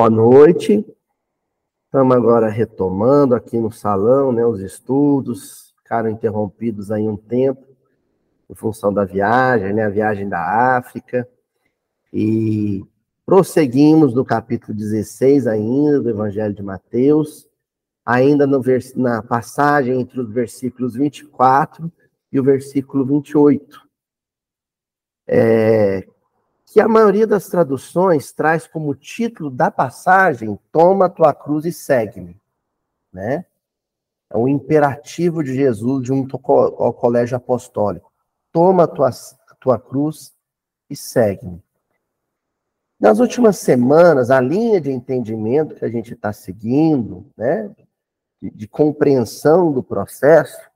Boa noite. Estamos agora retomando aqui no salão, né, os estudos, ficaram interrompidos aí um tempo, em função da viagem, né, a viagem da África, e prosseguimos no capítulo 16 ainda, do Evangelho de Mateus, ainda no vers na passagem entre os versículos 24 e o versículo 28. É, que a maioria das traduções traz como título da passagem: Toma tua cruz e segue-me, né? É o imperativo de Jesus junto ao colégio apostólico. Toma tua, tua cruz e segue-me. Nas últimas semanas, a linha de entendimento que a gente está seguindo, né, de, de compreensão do processo,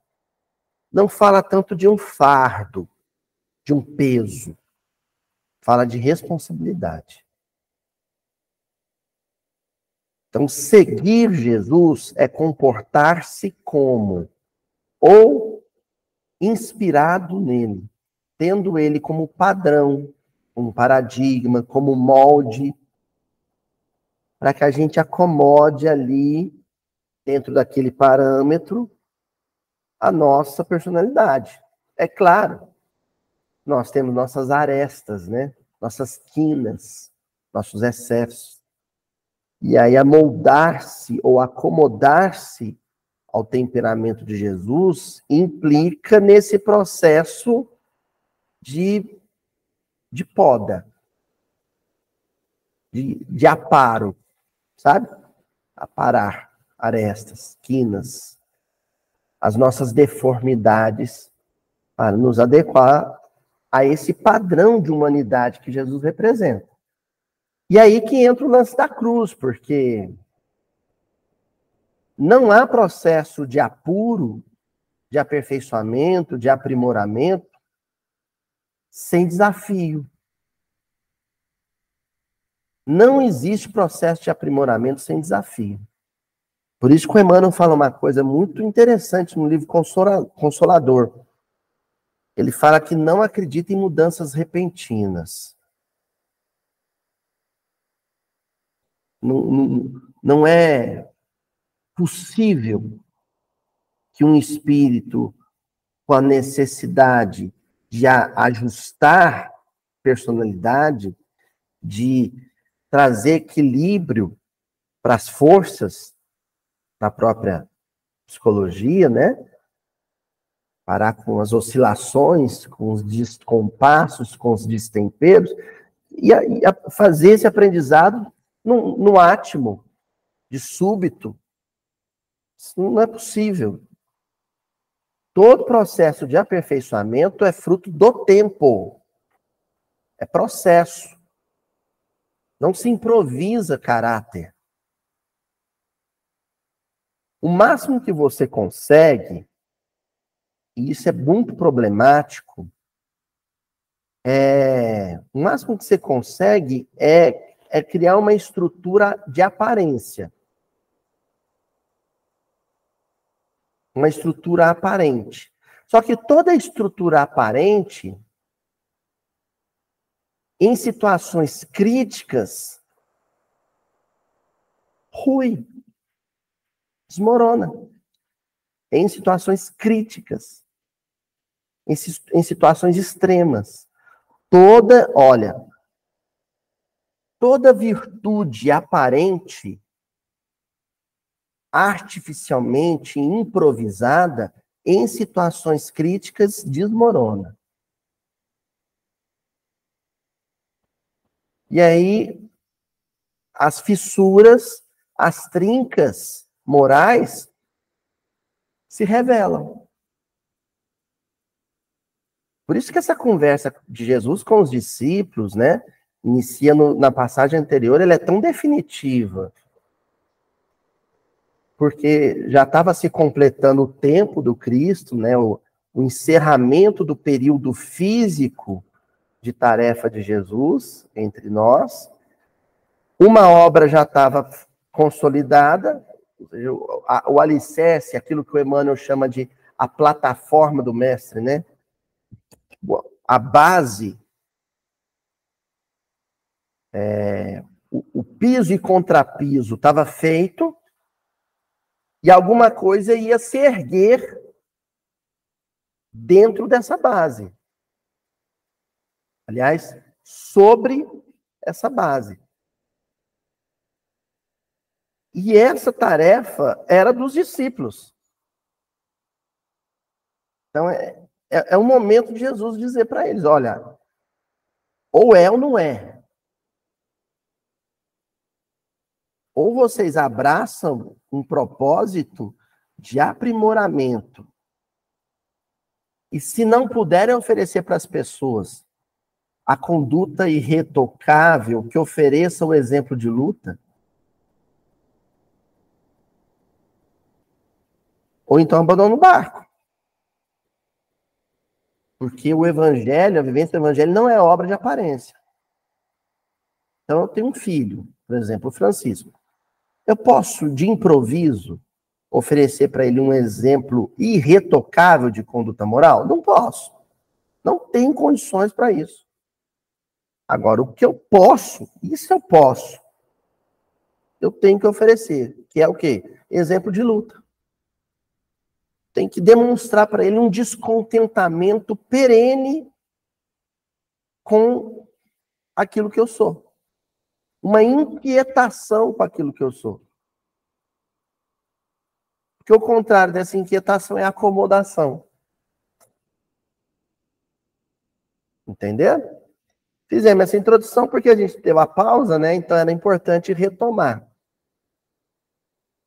não fala tanto de um fardo, de um peso, fala de responsabilidade. Então, seguir Jesus é comportar-se como ou inspirado nele, tendo ele como padrão, como paradigma, como molde, para que a gente acomode ali, dentro daquele parâmetro, a nossa personalidade. É claro, nós temos nossas arestas, né? Nossas quinas, nossos excessos. E aí, amoldar-se ou acomodar-se ao temperamento de Jesus implica nesse processo de, de poda, de, de aparo, sabe? Aparar arestas, quinas, as nossas deformidades, para nos adequar a esse padrão de humanidade que Jesus representa. E aí que entra o lance da cruz, porque não há processo de apuro, de aperfeiçoamento, de aprimoramento, sem desafio. Não existe processo de aprimoramento sem desafio. Por isso que o Emmanuel fala uma coisa muito interessante no livro Consolador. Ele fala que não acredita em mudanças repentinas. Não, não, não é possível que um espírito com a necessidade de ajustar personalidade, de trazer equilíbrio para as forças da própria psicologia, né? Parar com as oscilações, com os descompassos, com os destemperos, e, a, a fazer esse aprendizado no, no átimo, de súbito. Isso não é possível. Todo processo de aperfeiçoamento é fruto do tempo. É processo. Não se improvisa caráter. O máximo que você consegue e isso é muito problemático, é, o máximo que você consegue é, é criar uma estrutura de aparência. Uma estrutura aparente. Só que toda estrutura aparente, em situações críticas, rui, desmorona. Em situações críticas em, em situações extremas. Toda, olha, toda virtude aparente, artificialmente improvisada, em situações críticas, desmorona. E aí, as fissuras, as trincas morais se revelam. Por isso que essa conversa de Jesus com os discípulos, né, inicia no, na passagem anterior, ela é tão definitiva. Porque já estava se completando o tempo do Cristo, né, o, o encerramento do período físico de tarefa de Jesus entre nós. Uma obra já estava consolidada, o, o alicerce, aquilo que o Emmanuel chama de a plataforma do mestre, né? A base, é, o, o piso e contrapiso estava feito e alguma coisa ia se erguer dentro dessa base. Aliás, sobre essa base. E essa tarefa era dos discípulos. Então, é, é, é um momento de Jesus dizer para eles: olha, ou é ou não é. Ou vocês abraçam um propósito de aprimoramento. E se não puderem oferecer para as pessoas a conduta irretocável que ofereça o exemplo de luta, ou então abandona o barco. Porque o evangelho, a vivência do evangelho não é obra de aparência. Então eu tenho um filho, por exemplo, o Francisco. Eu posso, de improviso, oferecer para ele um exemplo irretocável de conduta moral? Não posso. Não tenho condições para isso. Agora, o que eu posso, isso eu posso. Eu tenho que oferecer, que é o quê? Exemplo de luta tem que demonstrar para ele um descontentamento perene com aquilo que eu sou. Uma inquietação com aquilo que eu sou. Porque o contrário dessa inquietação é acomodação. Entendeu? Fizemos essa introdução porque a gente teve a pausa, né? Então era importante retomar.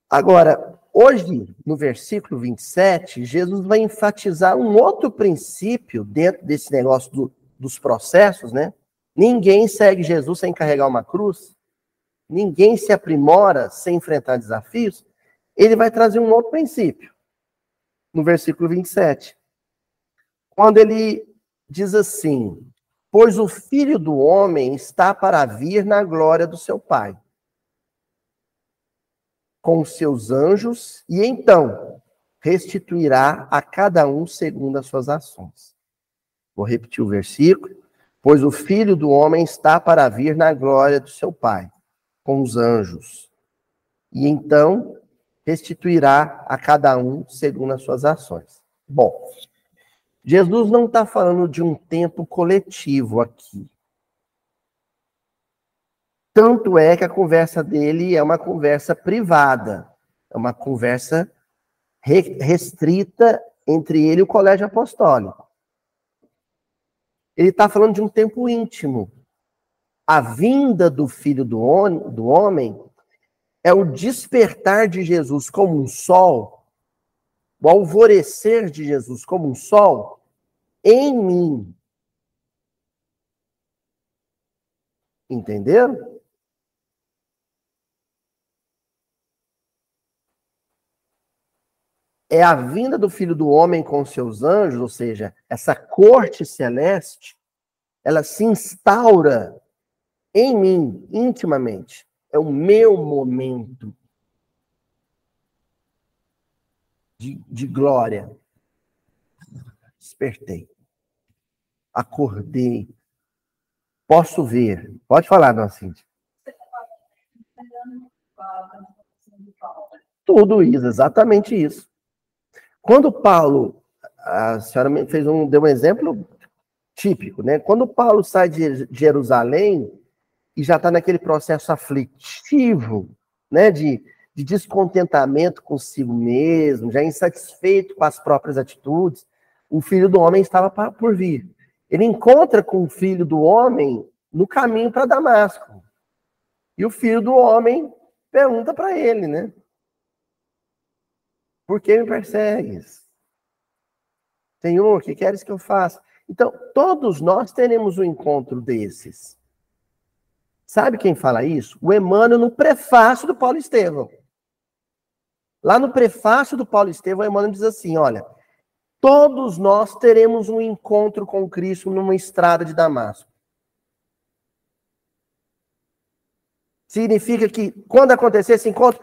Agora, Hoje, no versículo 27, Jesus vai enfatizar um outro princípio dentro desse negócio do, dos processos, né? Ninguém segue Jesus sem carregar uma cruz. Ninguém se aprimora sem enfrentar desafios. Ele vai trazer um outro princípio. No versículo 27. Quando ele diz assim: Pois o filho do homem está para vir na glória do seu Pai com seus anjos e então restituirá a cada um segundo as suas ações. Vou repetir o versículo. Pois o filho do homem está para vir na glória do seu Pai, com os anjos. E então restituirá a cada um segundo as suas ações. Bom, Jesus não está falando de um tempo coletivo aqui. Tanto é que a conversa dele é uma conversa privada, é uma conversa restrita entre ele e o colégio apostólico. Ele está falando de um tempo íntimo. A vinda do filho do, do homem é o despertar de Jesus como um sol, o alvorecer de Jesus como um sol em mim. Entenderam? É a vinda do Filho do Homem com seus anjos, ou seja, essa corte celeste, ela se instaura em mim, intimamente. É o meu momento de, de glória. Despertei. Acordei. Posso ver. Pode falar, dona Cíntia. Tudo isso, exatamente isso. Quando Paulo, a senhora fez um, deu um exemplo típico, né? Quando Paulo sai de Jerusalém e já está naquele processo aflitivo, né? De, de descontentamento consigo mesmo, já insatisfeito com as próprias atitudes, o filho do homem estava por vir. Ele encontra com o filho do homem no caminho para Damasco. E o filho do homem pergunta para ele, né? Por que me persegues? Senhor, o que queres que eu faça? Então, todos nós teremos um encontro desses. Sabe quem fala isso? O Emmanuel no prefácio do Paulo Estevão. Lá no prefácio do Paulo Estevão, o Emmanuel diz assim: olha, todos nós teremos um encontro com Cristo numa estrada de Damasco. Significa que quando acontecer esse encontro,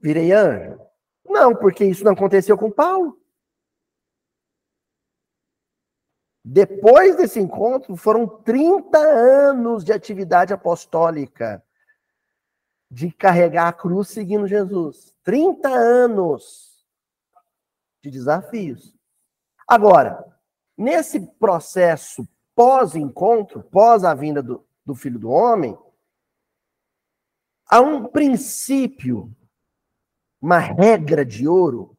virei anjo. Não, porque isso não aconteceu com Paulo. Depois desse encontro, foram 30 anos de atividade apostólica. de carregar a cruz seguindo Jesus. 30 anos de desafios. Agora, nesse processo pós-encontro, pós a vinda do, do Filho do Homem, há um princípio, uma regra de ouro,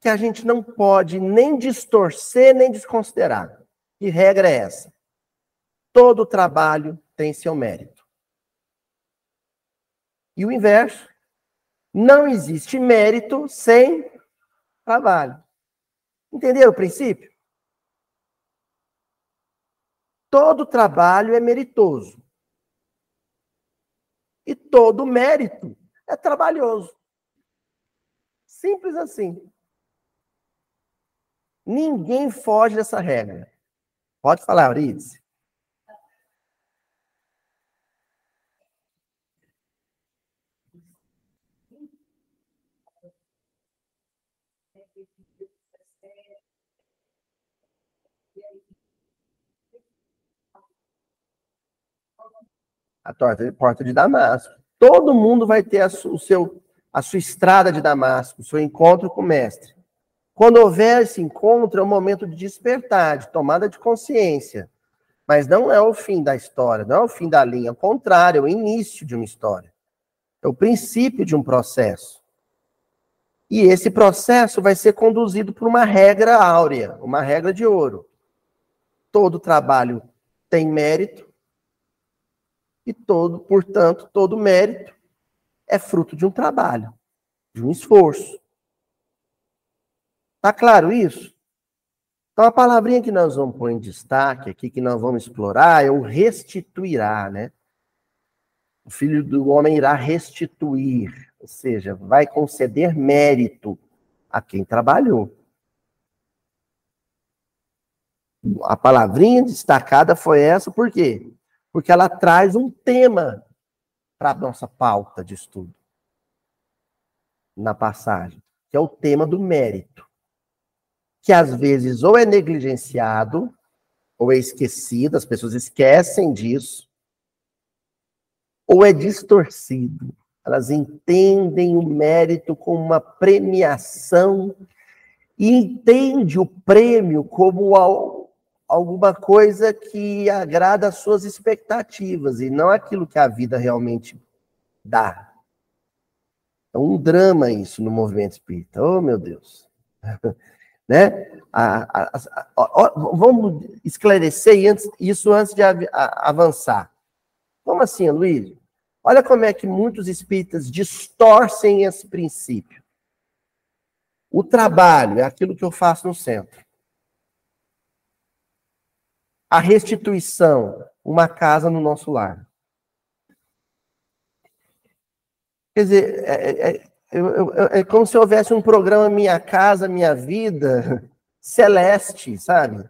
que a gente não pode nem distorcer nem desconsiderar. Que regra é essa? Todo trabalho tem seu mérito. E o inverso. Não existe mérito sem trabalho. Entenderam o princípio? Todo trabalho é meritoso. E todo mérito é trabalhoso. Simples assim. Ninguém foge dessa regra. Pode falar, Euridice. A porta de Damasco. Todo mundo vai ter a, o seu, a sua estrada de Damasco, o seu encontro com o mestre. Quando houver esse encontro, é um momento de despertar, de tomada de consciência. Mas não é o fim da história, não é o fim da linha. Ao contrário, é o início de uma história. É o princípio de um processo. E esse processo vai ser conduzido por uma regra áurea, uma regra de ouro. Todo trabalho tem mérito, e todo, portanto, todo mérito é fruto de um trabalho, de um esforço. Tá claro isso? Então a palavrinha que nós vamos pôr em destaque aqui, que nós vamos explorar, é o restituirá, né? O filho do homem irá restituir, ou seja, vai conceder mérito a quem trabalhou. A palavrinha destacada foi essa, por quê? Porque ela traz um tema para a nossa pauta de estudo na passagem, que é o tema do mérito, que às vezes ou é negligenciado ou é esquecido, as pessoas esquecem disso, ou é distorcido. Elas entendem o mérito como uma premiação e entende o prêmio como alguma coisa que agrada às suas expectativas e não aquilo que a vida realmente dá. É um drama isso no movimento espírita. Oh, meu Deus. né? A, a, a, vamos esclarecer isso antes de avançar. Como assim, Luiz? Olha como é que muitos espíritas distorcem esse princípio. O trabalho é aquilo que eu faço no centro. A restituição, uma casa no nosso lar. Quer dizer, é, é, é, é, como se houvesse um programa Minha Casa, Minha Vida, celeste, sabe?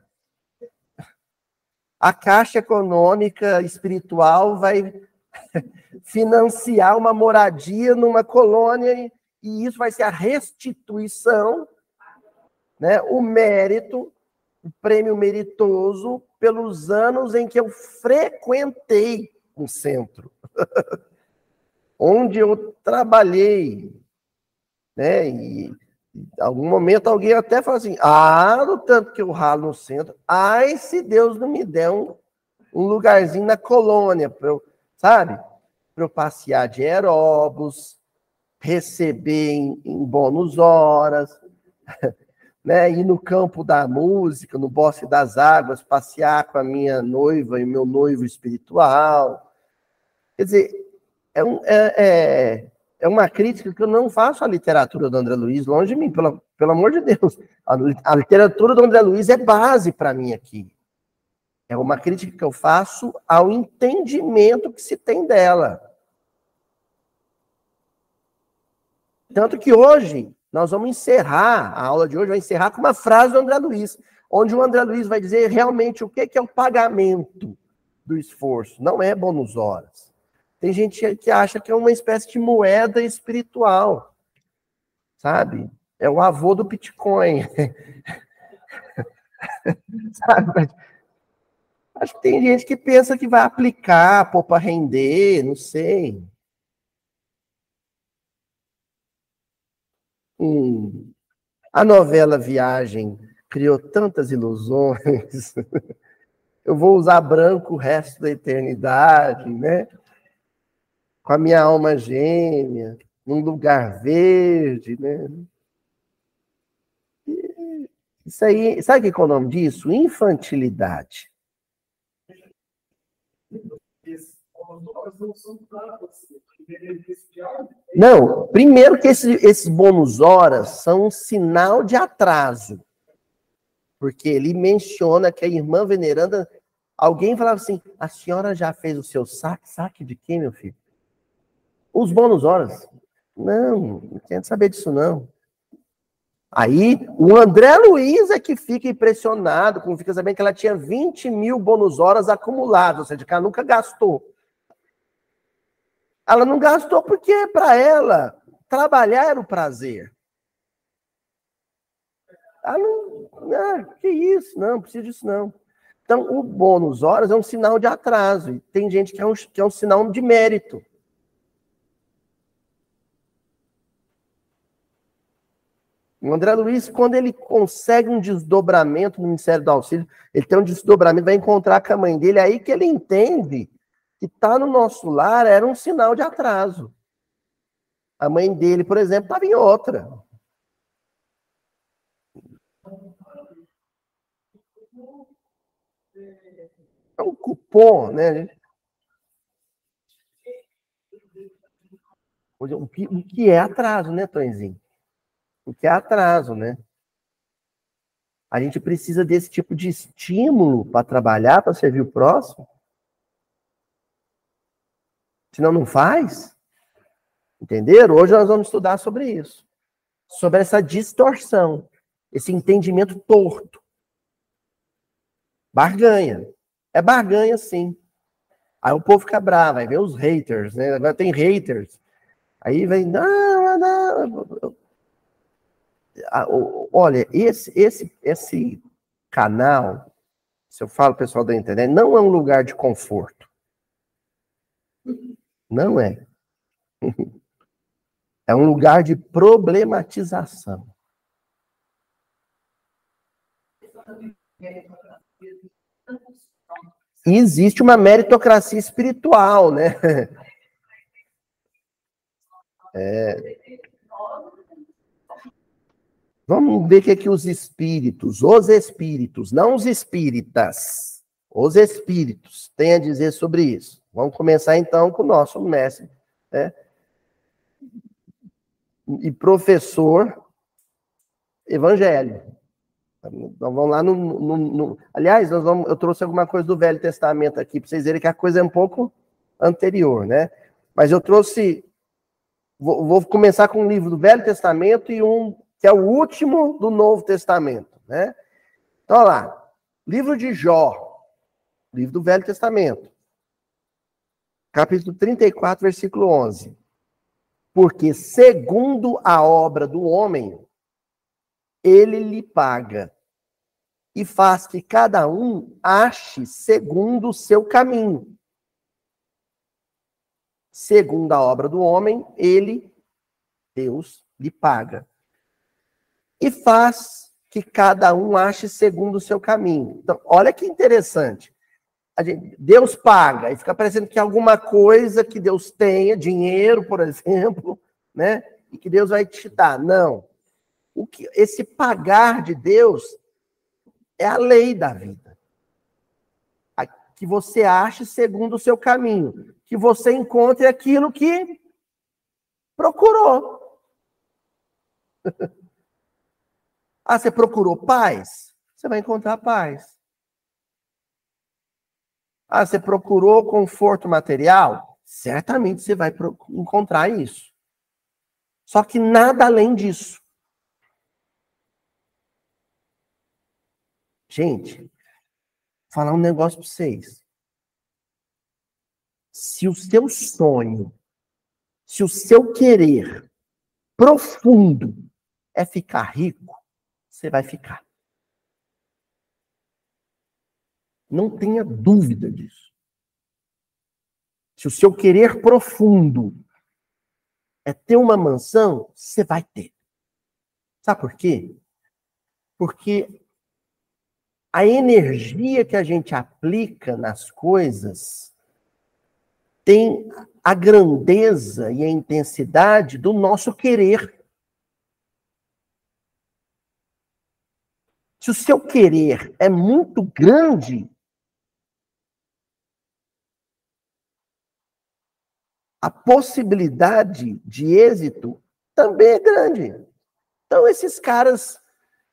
A Caixa Econômica Espiritual vai financiar uma moradia numa colônia e isso vai ser a restituição, né, o mérito, o prêmio meritoso pelos anos em que eu frequentei um centro, onde eu trabalhei, né? E em algum momento alguém até fala assim: ah, no tanto que eu ralo no centro, ai, se Deus não me der um, um lugarzinho na colônia, para eu, sabe? Para eu passear de aeróbus, receber em, em bônus horas. né, ir no campo da música, no bosque das águas, passear com a minha noiva e meu noivo espiritual. Quer dizer, é, um, é, é, é, uma crítica que eu não faço à literatura do André Luiz, longe de mim, pelo, pelo amor de Deus. A, a literatura do André Luiz é base para mim aqui. É uma crítica que eu faço ao entendimento que se tem dela. Tanto que hoje nós vamos encerrar, a aula de hoje vai encerrar com uma frase do André Luiz, onde o André Luiz vai dizer realmente o que é o pagamento do esforço. Não é bônus horas. Tem gente que acha que é uma espécie de moeda espiritual, sabe? É o avô do Bitcoin. sabe? Acho que tem gente que pensa que vai aplicar, pôr para render, não sei. Hum. A novela Viagem criou tantas ilusões. Eu vou usar branco o resto da eternidade, né? Com a minha alma gêmea, num lugar verde, né? Isso aí, sabe o que é o nome disso? Infantilidade. Não, primeiro que esse, esses bônus horas são um sinal de atraso. Porque ele menciona que a irmã veneranda, alguém falava assim: a senhora já fez o seu saque? Saque de quem, meu filho? Os bônus horas. Não, não quero saber disso, não. Aí o André Luiz é que fica impressionado, como fica sabendo que ela tinha 20 mil bônus horas acumuladas, ou seja, que ela nunca gastou. Ela não gastou porque, para ela, trabalhar era o prazer. Ela não, não, que isso, não, não precisa disso não. Então, o bônus horas é um sinal de atraso. E tem gente que é um, que é um sinal de mérito. O André Luiz, quando ele consegue um desdobramento no Ministério do Auxílio, ele tem um desdobramento, vai encontrar com a mãe dele, é aí que ele entende que estar tá no nosso lar era um sinal de atraso. A mãe dele, por exemplo, estava em outra. É um cupom, né? O que é atraso, né, Tonzinho? O que é atraso, né? A gente precisa desse tipo de estímulo para trabalhar, para servir o próximo. Senão não faz. Entenderam? Hoje nós vamos estudar sobre isso. Sobre essa distorção, esse entendimento torto. Barganha. É barganha, sim. Aí o povo fica bravo, aí vem os haters, né? Agora tem haters. Aí vem, não, não. Olha, esse, esse, esse canal, se eu falo pessoal da internet, não é um lugar de conforto. Não é. É um lugar de problematização. E existe uma meritocracia espiritual, né? É. Vamos ver o que, é que os espíritos, os espíritos, não os espíritas, os espíritos têm a dizer sobre isso. Vamos começar então com o nosso mestre, né? E professor evangelho. Então vamos lá no, no, no, Aliás, nós vamos, eu trouxe alguma coisa do Velho Testamento aqui para vocês verem que a coisa é um pouco anterior, né? Mas eu trouxe. Vou, vou começar com um livro do Velho Testamento e um que é o último do Novo Testamento, né? Então, olha lá. Livro de Jó, livro do Velho Testamento capítulo 34, versículo 11. Porque segundo a obra do homem, ele lhe paga e faz que cada um ache segundo o seu caminho. Segundo a obra do homem, ele, Deus, lhe paga. E faz que cada um ache segundo o seu caminho. Então, olha que interessante gente, Deus paga, e fica parecendo que alguma coisa que Deus tenha, dinheiro, por exemplo, né? E que Deus vai te dar. Não. O que, esse pagar de Deus é a lei da vida. A, que você ache segundo o seu caminho. Que você encontre aquilo que procurou. ah, você procurou paz? Você vai encontrar paz. Ah, você procurou conforto material? Certamente você vai encontrar isso. Só que nada além disso. Gente, vou falar um negócio para vocês. Se o seu sonho, se o seu querer profundo é ficar rico, você vai ficar. Não tenha dúvida disso. Se o seu querer profundo é ter uma mansão, você vai ter. Sabe por quê? Porque a energia que a gente aplica nas coisas tem a grandeza e a intensidade do nosso querer. Se o seu querer é muito grande, a possibilidade de êxito também é grande. Então, esses caras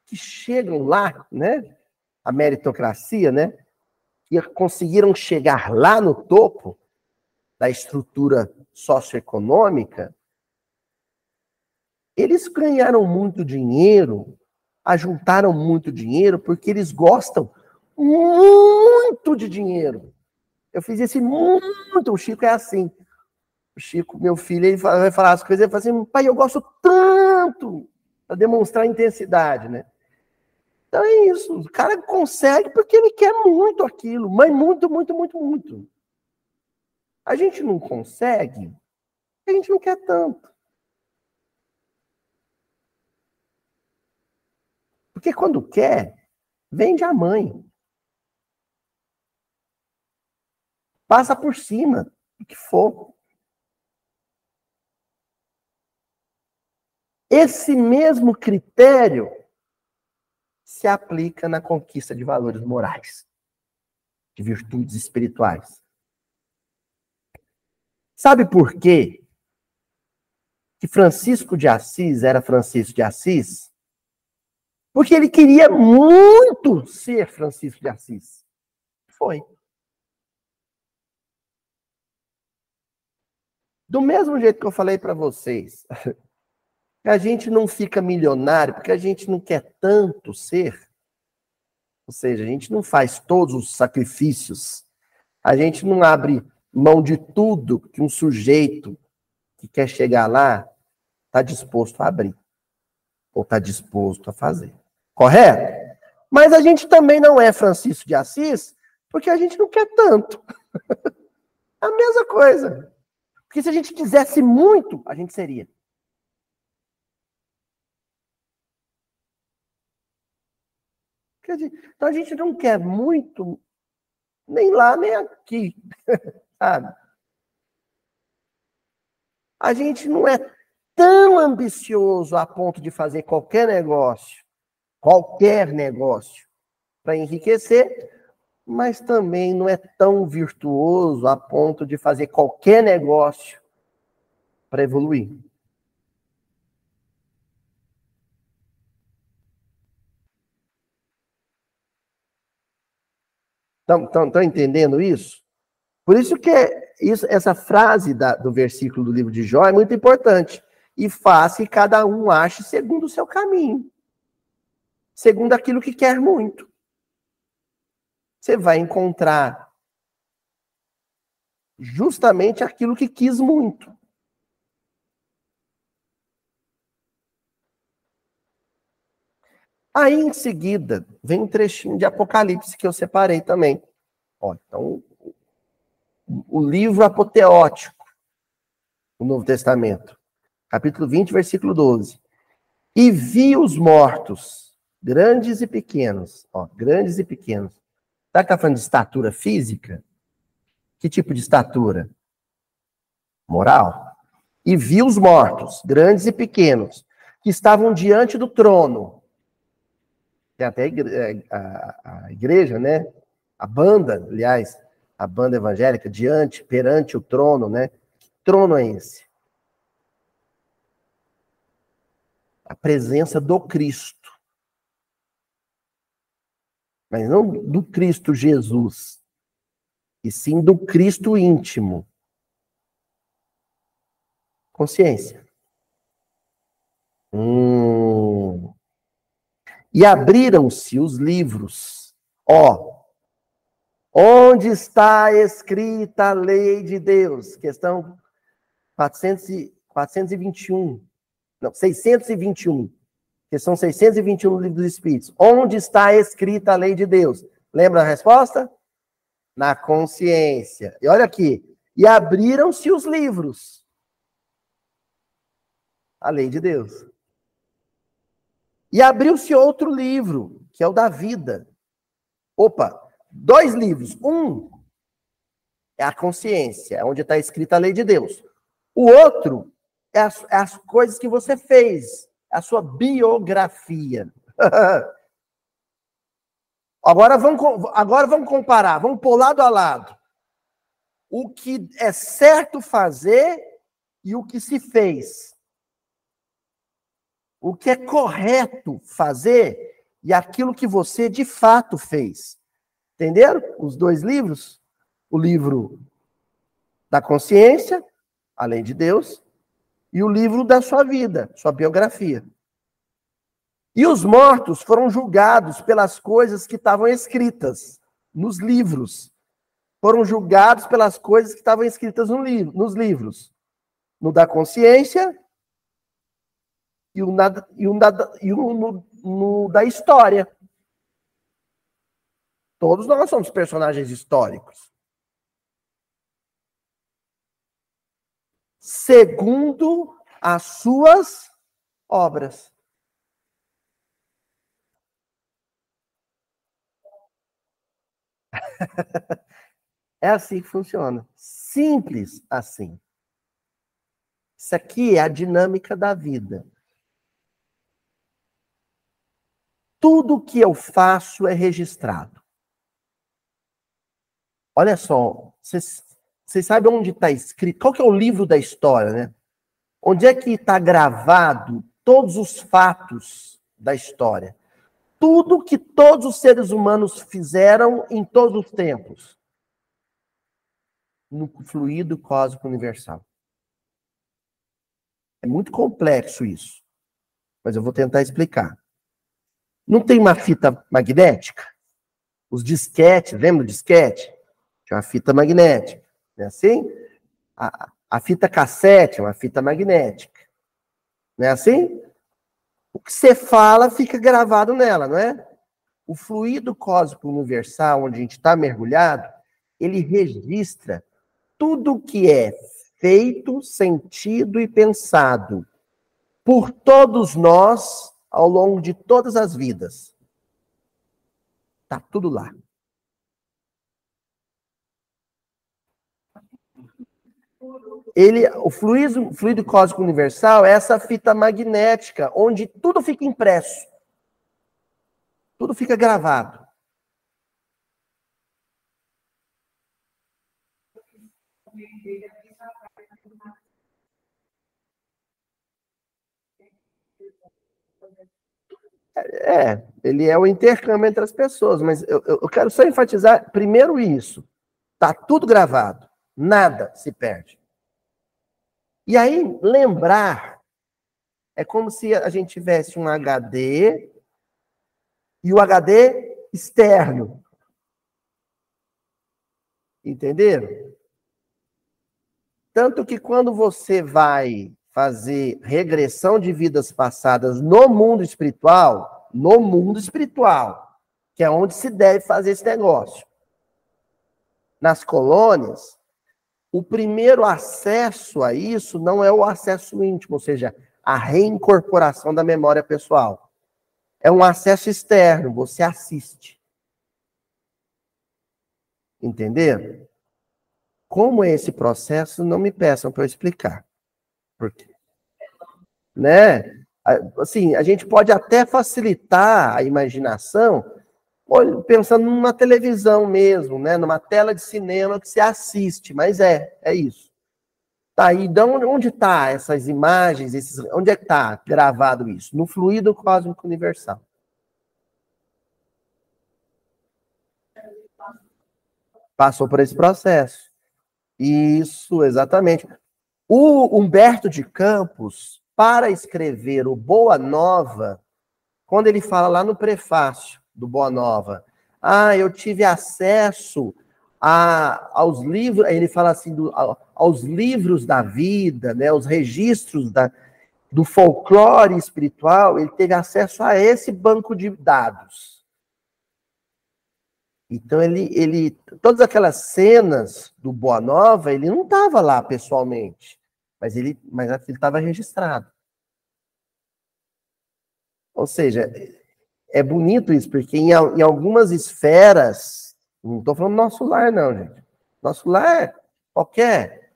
que chegam lá, né? A meritocracia, né? Que conseguiram chegar lá no topo da estrutura socioeconômica, eles ganharam muito dinheiro, ajuntaram muito dinheiro, porque eles gostam muito de dinheiro. Eu fiz esse muito, o Chico é assim. O Chico, meu filho, ele vai falar as coisas, ele fala assim, pai, eu gosto tanto, para demonstrar intensidade, né? Então é isso, o cara consegue porque ele quer muito aquilo, mas muito, muito, muito, muito. A gente não consegue, a gente não quer tanto. Porque quando quer, vende a mãe. Passa por cima, o que for. Esse mesmo critério se aplica na conquista de valores morais, de virtudes espirituais. Sabe por quê que Francisco de Assis era Francisco de Assis? Porque ele queria muito ser Francisco de Assis. Foi. Do mesmo jeito que eu falei para vocês, a gente não fica milionário porque a gente não quer tanto ser. Ou seja, a gente não faz todos os sacrifícios. A gente não abre mão de tudo que um sujeito que quer chegar lá está disposto a abrir. Ou está disposto a fazer. Correto? Mas a gente também não é Francisco de Assis porque a gente não quer tanto. a mesma coisa. Porque se a gente quisesse muito, a gente seria. Então a gente não quer muito, nem lá, nem aqui, sabe? A gente não é tão ambicioso a ponto de fazer qualquer negócio, qualquer negócio, para enriquecer, mas também não é tão virtuoso a ponto de fazer qualquer negócio para evoluir. Estão entendendo isso? Por isso que é isso, essa frase da, do versículo do livro de Jó é muito importante. E faz que cada um ache segundo o seu caminho. Segundo aquilo que quer muito. Você vai encontrar justamente aquilo que quis muito. Aí em seguida vem um trechinho de Apocalipse que eu separei também. Ó, então, o livro apoteótico, o Novo Testamento, capítulo 20, versículo 12. E vi os mortos, grandes e pequenos, ó, grandes e pequenos. Será que está falando de estatura física? Que tipo de estatura? Moral. E vi os mortos, grandes e pequenos, que estavam diante do trono tem até a igreja, é, a, a igreja, né? A banda, aliás, a banda evangélica, diante, perante o trono, né? Que trono é esse? A presença do Cristo. Mas não do Cristo Jesus, e sim do Cristo íntimo. Consciência. Hum, e abriram-se os livros. Ó, onde está escrita a lei de Deus? Questão 400 e, 421. Não, 621. Questão 621 do livro dos Espíritos. Onde está escrita a lei de Deus? Lembra a resposta? Na consciência. E olha aqui. E abriram-se os livros. A lei de Deus. E abriu-se outro livro, que é o da vida. Opa, dois livros. Um é a consciência, é onde está escrita a lei de Deus. O outro é as, é as coisas que você fez, a sua biografia. agora, vamos, agora vamos comparar, vamos pôr lado a lado. O que é certo fazer e o que se fez. O que é correto fazer e aquilo que você de fato fez. Entenderam? Os dois livros? O livro da consciência, a lei de Deus, e o livro da sua vida, sua biografia. E os mortos foram julgados pelas coisas que estavam escritas nos livros. Foram julgados pelas coisas que estavam escritas no livro, nos livros. No da consciência e o, na, e o, na, e o no, no da história. Todos nós somos personagens históricos. segundo as suas obras. É assim que funciona. Simples assim. Isso aqui é a dinâmica da vida. Tudo que eu faço é registrado. Olha só, vocês sabem onde está escrito? Qual que é o livro da história, né? Onde é que está gravado todos os fatos da história? Tudo que todos os seres humanos fizeram em todos os tempos. No fluido cósmico universal. É muito complexo isso. Mas eu vou tentar explicar. Não tem uma fita magnética? Os disquetes, lembra do disquete? Tinha uma fita magnética. Não é assim? A, a fita cassete é uma fita magnética. Não é assim? O que você fala fica gravado nela, não é? O fluido cósmico universal, onde a gente está mergulhado, ele registra tudo que é feito, sentido e pensado por todos nós ao longo de todas as vidas. Está tudo lá. ele, o fluido, fluido cósmico universal é essa fita magnética, onde tudo fica impresso. Tudo fica gravado. É, ele é o intercâmbio entre as pessoas, mas eu, eu quero só enfatizar primeiro isso. Tá tudo gravado, nada se perde. E aí, lembrar é como se a gente tivesse um HD e o HD externo. Entenderam? Tanto que quando você vai fazer regressão de vidas passadas no mundo espiritual, no mundo espiritual, que é onde se deve fazer esse negócio. Nas colônias, o primeiro acesso a isso não é o acesso íntimo, ou seja, a reincorporação da memória pessoal. É um acesso externo, você assiste. Entenderam? Como é esse processo, não me peçam para eu explicar. Porque, né? Assim, a gente pode até facilitar a imaginação pensando numa televisão mesmo, né? Numa tela de cinema que se assiste, mas é, é isso. Tá aí, então onde está essas imagens, esses, onde é que está gravado isso? No fluido cósmico universal. Passou por esse processo. Isso, exatamente. O Humberto de Campos, para escrever o Boa Nova, quando ele fala lá no prefácio, do Boa Nova. Ah, eu tive acesso a, aos livros, ele fala assim, do, aos livros da vida, né, os registros da, do folclore espiritual, ele teve acesso a esse banco de dados. Então ele, ele, todas aquelas cenas do Boa Nova, ele não estava lá pessoalmente, mas ele, mas estava registrado. Ou seja, é bonito isso, porque em, em algumas esferas, não estou falando nosso lar, não, gente. Nosso lar, é qualquer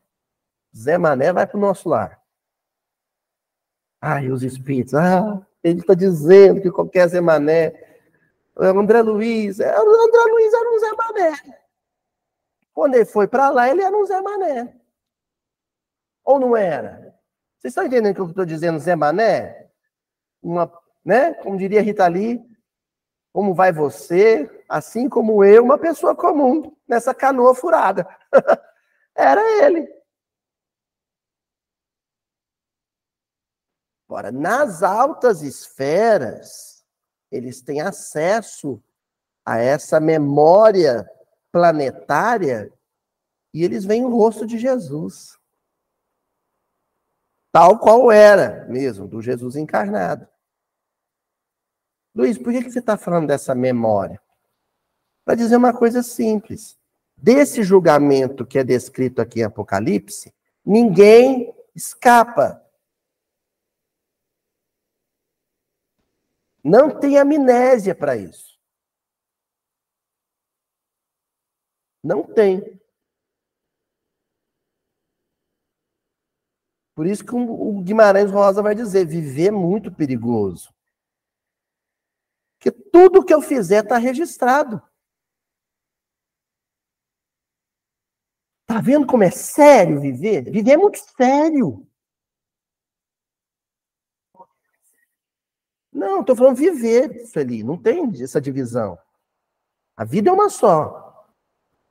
Zé Mané vai para o nosso lar. Ai, os espíritos, ah, ele está dizendo que qualquer Zé Mané é André Luiz, é, André Luiz era um Zé Mané. Quando ele foi para lá, ele era um Zé Mané. Ou não era? Vocês estão entendendo o que eu estou dizendo, Zé Mané? Uma, né? Como diria Rita Lee, como vai você, assim como eu, uma pessoa comum, nessa canoa furada. era ele. Agora, nas altas esferas, eles têm acesso a essa memória planetária e eles veem o rosto de Jesus. Tal qual era mesmo, do Jesus encarnado. Luiz, por que, que você está falando dessa memória? Para dizer uma coisa simples. Desse julgamento que é descrito aqui em Apocalipse, ninguém escapa. Não tem amnésia para isso. Não tem. Por isso que o Guimarães Rosa vai dizer: viver é muito perigoso. Porque tudo que eu fizer está registrado. Tá vendo como é sério viver? Viver é muito sério. Não, estou falando viver, Sueli. Não tem essa divisão. A vida é uma só.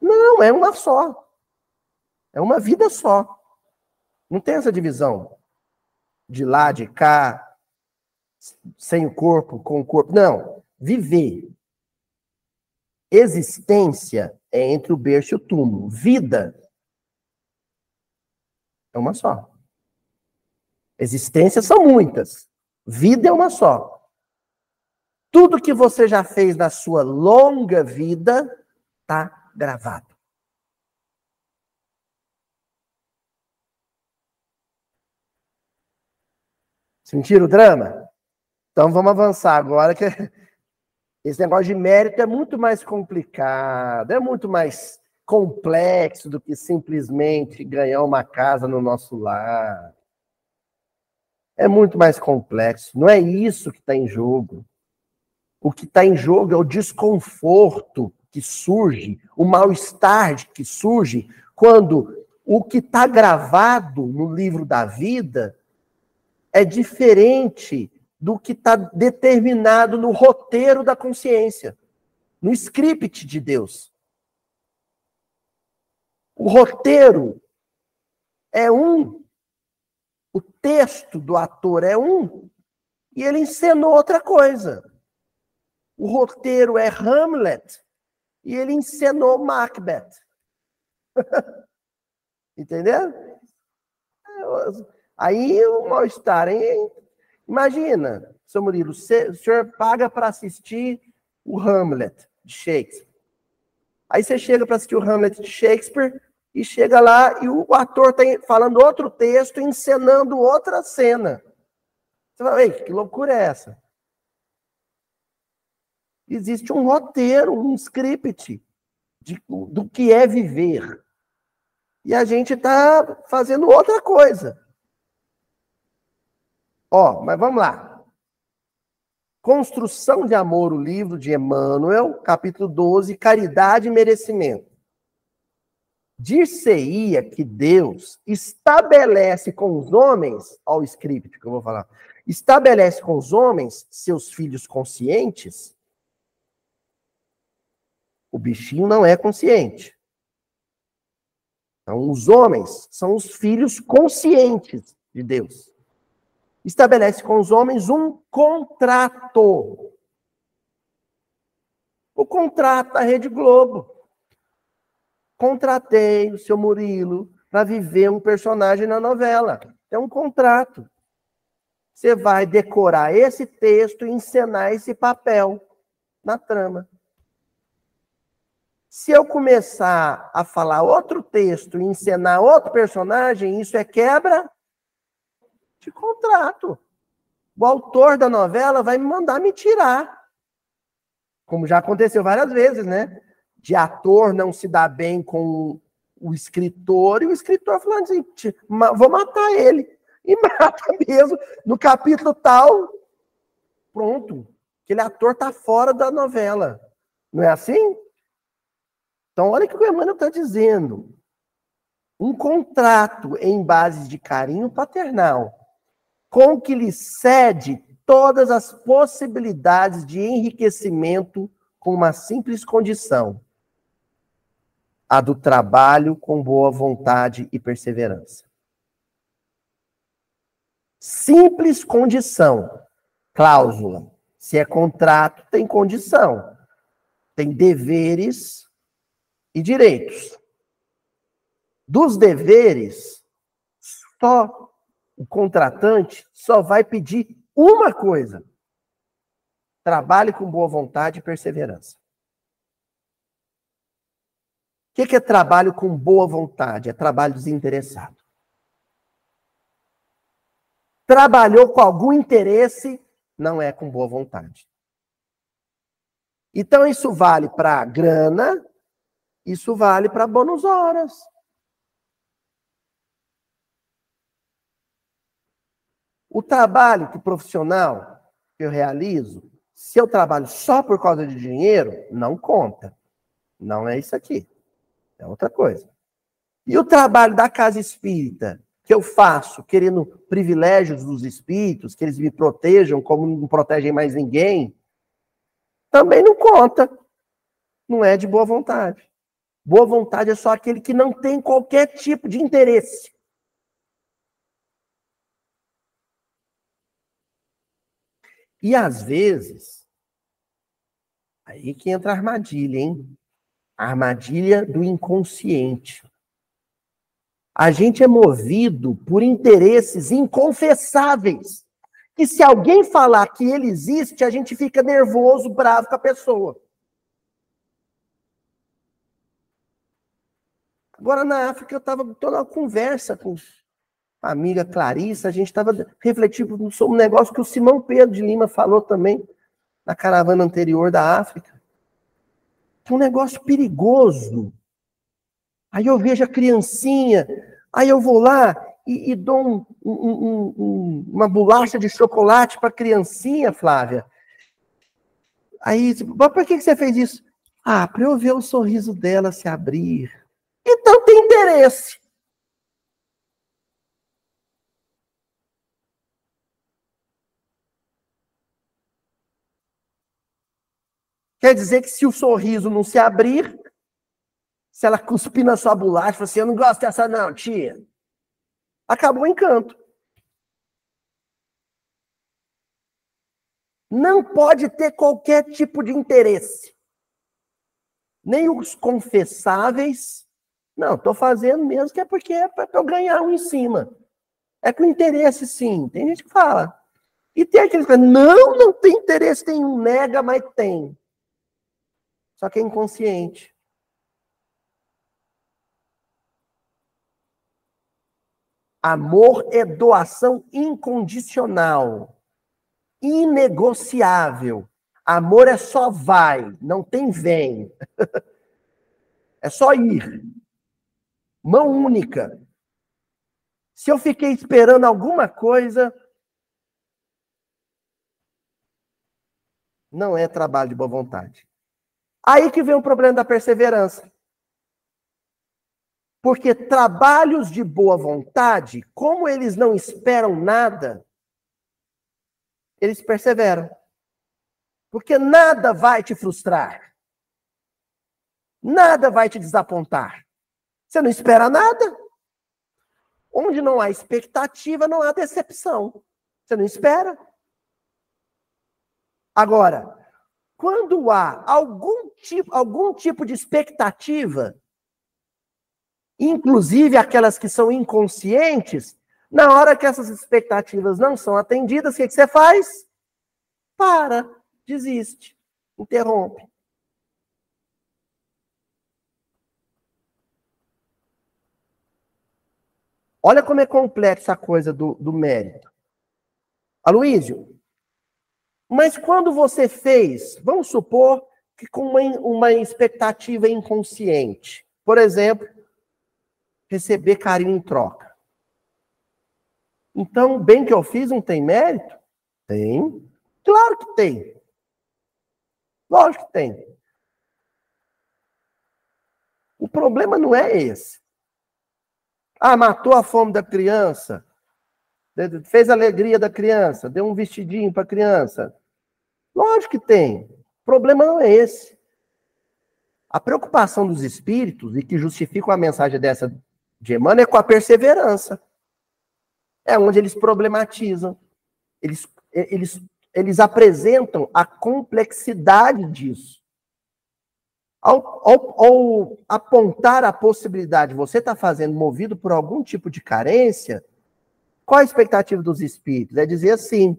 Não, é uma só. É uma vida só. Não tem essa divisão. De lá, de cá, sem o corpo, com o corpo. Não. Viver. Existência é entre o berço e o túmulo. Vida é uma só. Existências são muitas. Vida é uma só. Tudo que você já fez na sua longa vida está gravado. Sentiram o drama? Então vamos avançar agora, que esse negócio de mérito é muito mais complicado, é muito mais complexo do que simplesmente ganhar uma casa no nosso lar. É muito mais complexo. Não é isso que está em jogo. O que está em jogo é o desconforto que surge, o mal-estar que surge quando o que está gravado no livro da vida é diferente do que está determinado no roteiro da consciência, no script de Deus. O roteiro é um, o texto do ator é um, e ele encenou outra coisa. O roteiro é Hamlet e ele encenou Macbeth. Entendeu? Aí o mal-estar, hein? Imagina, seu Murilo, o senhor paga para assistir o Hamlet de Shakespeare. Aí você chega para assistir o Hamlet de Shakespeare e chega lá e o ator está falando outro texto, encenando outra cena. Você fala, ei, que loucura é essa? Existe um roteiro, um script de, do que é viver. E a gente está fazendo outra coisa. Ó, mas vamos lá. Construção de Amor, o livro de Emmanuel, capítulo 12, Caridade e Merecimento. Dir-se-ia que Deus estabelece com os homens, ao script que eu vou falar, estabelece com os homens, seus filhos conscientes, o bichinho não é consciente. Então, os homens são os filhos conscientes de Deus. Estabelece com os homens um contrato. O contrato da Rede Globo. Contratei o seu Murilo para viver um personagem na novela. É um contrato. Você vai decorar esse texto e encenar esse papel na trama. Se eu começar a falar outro texto e encenar outro personagem, isso é quebra de contrato. O autor da novela vai me mandar me tirar. Como já aconteceu várias vezes, né? De ator não se dar bem com o escritor e o escritor falando assim: vou matar ele. E mata mesmo. No capítulo tal, pronto. Aquele ator está fora da novela. Não é assim? Então, olha o que o Emmanuel está dizendo. Um contrato em base de carinho paternal, com que lhe cede todas as possibilidades de enriquecimento com uma simples condição: a do trabalho com boa vontade e perseverança. Simples condição, cláusula. Se é contrato, tem condição. Tem deveres e direitos. Dos deveres, só o contratante só vai pedir uma coisa: trabalhe com boa vontade e perseverança. O que é trabalho com boa vontade? É trabalho desinteressado trabalhou com algum interesse, não é com boa vontade. Então, isso vale para grana, isso vale para bônus horas. O trabalho que profissional que eu realizo, se eu trabalho só por causa de dinheiro, não conta. Não é isso aqui. É outra coisa. E o trabalho da casa espírita, que eu faço querendo privilégios dos espíritos, que eles me protejam como não protegem mais ninguém, também não conta. Não é de boa vontade. Boa vontade é só aquele que não tem qualquer tipo de interesse. E às vezes, aí que entra a armadilha, hein? A armadilha do inconsciente. A gente é movido por interesses inconfessáveis. Que se alguém falar que ele existe, a gente fica nervoso, bravo com a pessoa. Agora, na África, eu estava toda uma conversa com amiga Clarissa, a gente estava refletindo sobre um negócio que o Simão Pedro de Lima falou também na caravana anterior da África. Que é um negócio perigoso Aí eu vejo a criancinha, aí eu vou lá e, e dou um, um, um, uma bolacha de chocolate para a criancinha, Flávia. Aí, por que você fez isso? Ah, para eu ver o sorriso dela se abrir. Então tem interesse. Quer dizer que se o sorriso não se abrir, se ela cuspir na sua bolacha, fala assim, eu não gosto dessa não, tia. Acabou o encanto. Não pode ter qualquer tipo de interesse. Nem os confessáveis. Não, estou fazendo mesmo que é porque é para eu ganhar um em cima. É com interesse, sim. Tem gente que fala. E tem aqueles que falam, não, não tem interesse nenhum. Nega, mas tem. Só que é inconsciente. Amor é doação incondicional, inegociável. Amor é só vai, não tem vem. é só ir. Mão única. Se eu fiquei esperando alguma coisa, não é trabalho de boa vontade. Aí que vem o problema da perseverança. Porque trabalhos de boa vontade, como eles não esperam nada, eles perseveram. Porque nada vai te frustrar. Nada vai te desapontar. Você não espera nada. Onde não há expectativa, não há decepção. Você não espera. Agora, quando há algum tipo, algum tipo de expectativa, inclusive aquelas que são inconscientes, na hora que essas expectativas não são atendidas, o que, que você faz? Para, desiste, interrompe. Olha como é complexa a coisa do, do mérito. Aloísio, mas quando você fez, vamos supor que com uma, uma expectativa inconsciente, por exemplo, receber carinho em troca. Então, bem que eu fiz não tem mérito? Tem. Claro que tem. Lógico que tem. O problema não é esse. Ah, matou a fome da criança, fez a alegria da criança, deu um vestidinho para a criança. Lógico que tem. O problema não é esse. A preocupação dos espíritos, e que justificam a mensagem dessa de Emmanuel, é com a perseverança. É onde eles problematizam. Eles, eles, eles apresentam a complexidade disso. Ao, ao, ao apontar a possibilidade, você está fazendo movido por algum tipo de carência, qual a expectativa dos espíritos? É dizer assim,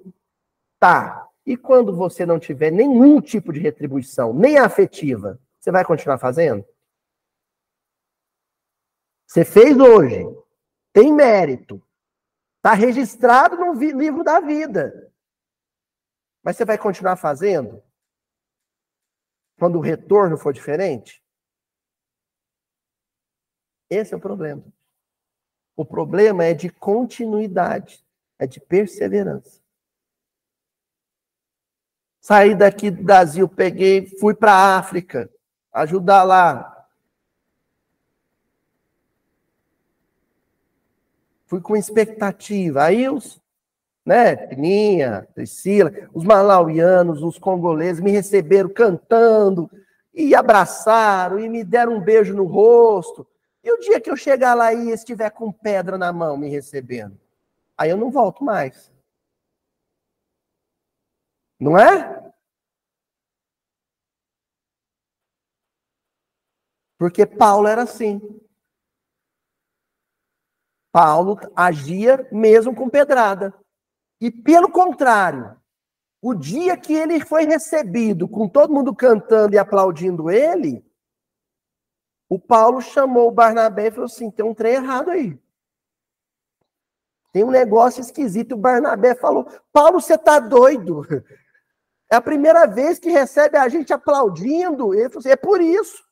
tá, e quando você não tiver nenhum tipo de retribuição, nem afetiva, você vai continuar fazendo? Você fez hoje, tem mérito, está registrado no livro da vida. Mas você vai continuar fazendo? quando o retorno for diferente? Esse é o problema. O problema é de continuidade, é de perseverança. Saí daqui do Brasil, peguei, fui para a África, ajudar lá. Fui com expectativa. Aí os né? Pininha, Priscila, os malauianos, os congoleses me receberam cantando e abraçaram e me deram um beijo no rosto. E o dia que eu chegar lá e estiver com pedra na mão me recebendo, aí eu não volto mais. Não é? Porque Paulo era assim. Paulo agia mesmo com pedrada. E pelo contrário, o dia que ele foi recebido, com todo mundo cantando e aplaudindo ele, o Paulo chamou o Barnabé e falou assim: tem um trem errado aí. Tem um negócio esquisito. O Barnabé falou: Paulo, você está doido. É a primeira vez que recebe a gente aplaudindo. Assim: é por isso.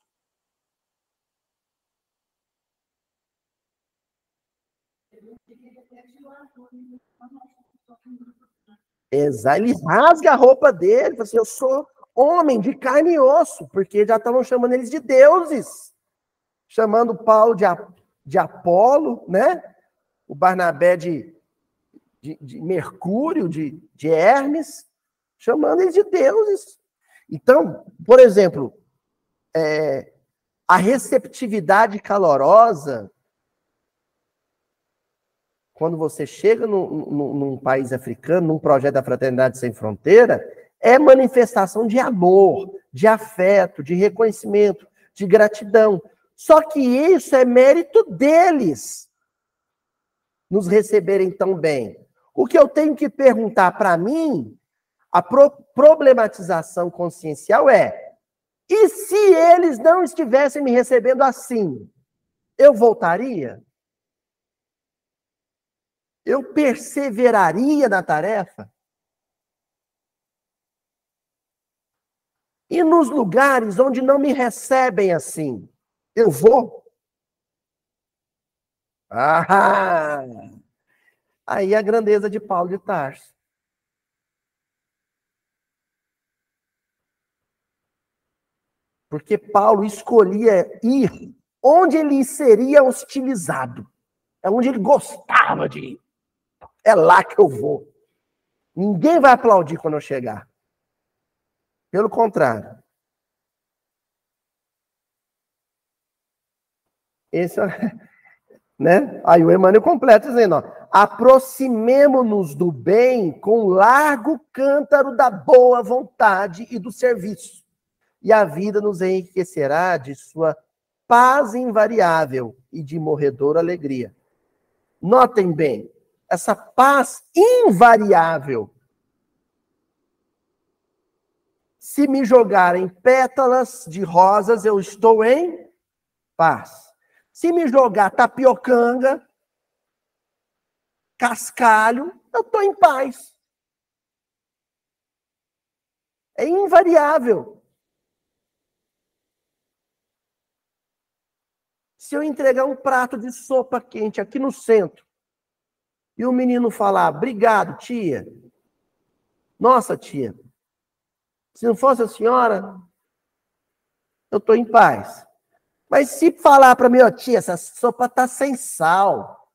Exato. Ele rasga a roupa dele, fala assim: Eu sou homem de carne e osso, porque já estavam chamando eles de deuses, chamando Paulo de, de Apolo, né? O Barnabé de, de, de Mercúrio, de, de Hermes, chamando eles de deuses. Então, por exemplo, é, a receptividade calorosa quando você chega no, no, num país africano, num projeto da Fraternidade Sem Fronteira, é manifestação de amor, de afeto, de reconhecimento, de gratidão. Só que isso é mérito deles nos receberem tão bem. O que eu tenho que perguntar para mim, a pro problematização consciencial é: e se eles não estivessem me recebendo assim, eu voltaria? eu perseveraria na tarefa? E nos lugares onde não me recebem assim, eu vou? Ah! Aí a grandeza de Paulo de Tarso. Porque Paulo escolhia ir onde ele seria hostilizado. É onde ele gostava de ir. É lá que eu vou. Ninguém vai aplaudir quando eu chegar. Pelo contrário. Esse é, né? Aí o Emmanuel completa dizendo, aproximemo-nos do bem com largo cântaro da boa vontade e do serviço, e a vida nos enriquecerá de sua paz invariável e de morredora alegria. Notem bem, essa paz invariável. Se me jogarem pétalas de rosas, eu estou em paz. Se me jogar tapiocanga, cascalho, eu estou em paz. É invariável. Se eu entregar um prato de sopa quente aqui no centro e o menino falar, obrigado, tia. Nossa, tia, se não fosse a senhora, eu estou em paz. Mas se falar para mim, ó, tia, essa sopa tá sem sal,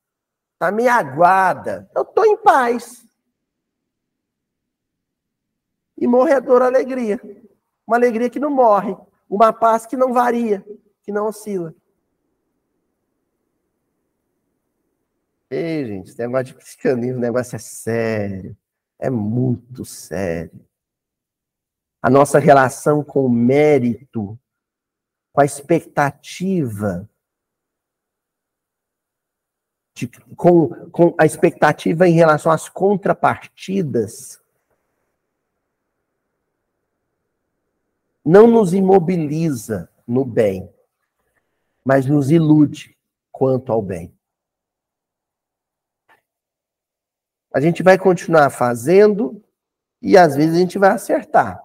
tá meio aguada, eu estou em paz. E morredor alegria. Uma alegria que não morre, uma paz que não varia, que não oscila. Ei, gente, esse negócio de cristianismo, o negócio é sério. É muito sério. A nossa relação com o mérito, com a expectativa, de, com, com a expectativa em relação às contrapartidas, não nos imobiliza no bem, mas nos ilude quanto ao bem. A gente vai continuar fazendo e às vezes a gente vai acertar.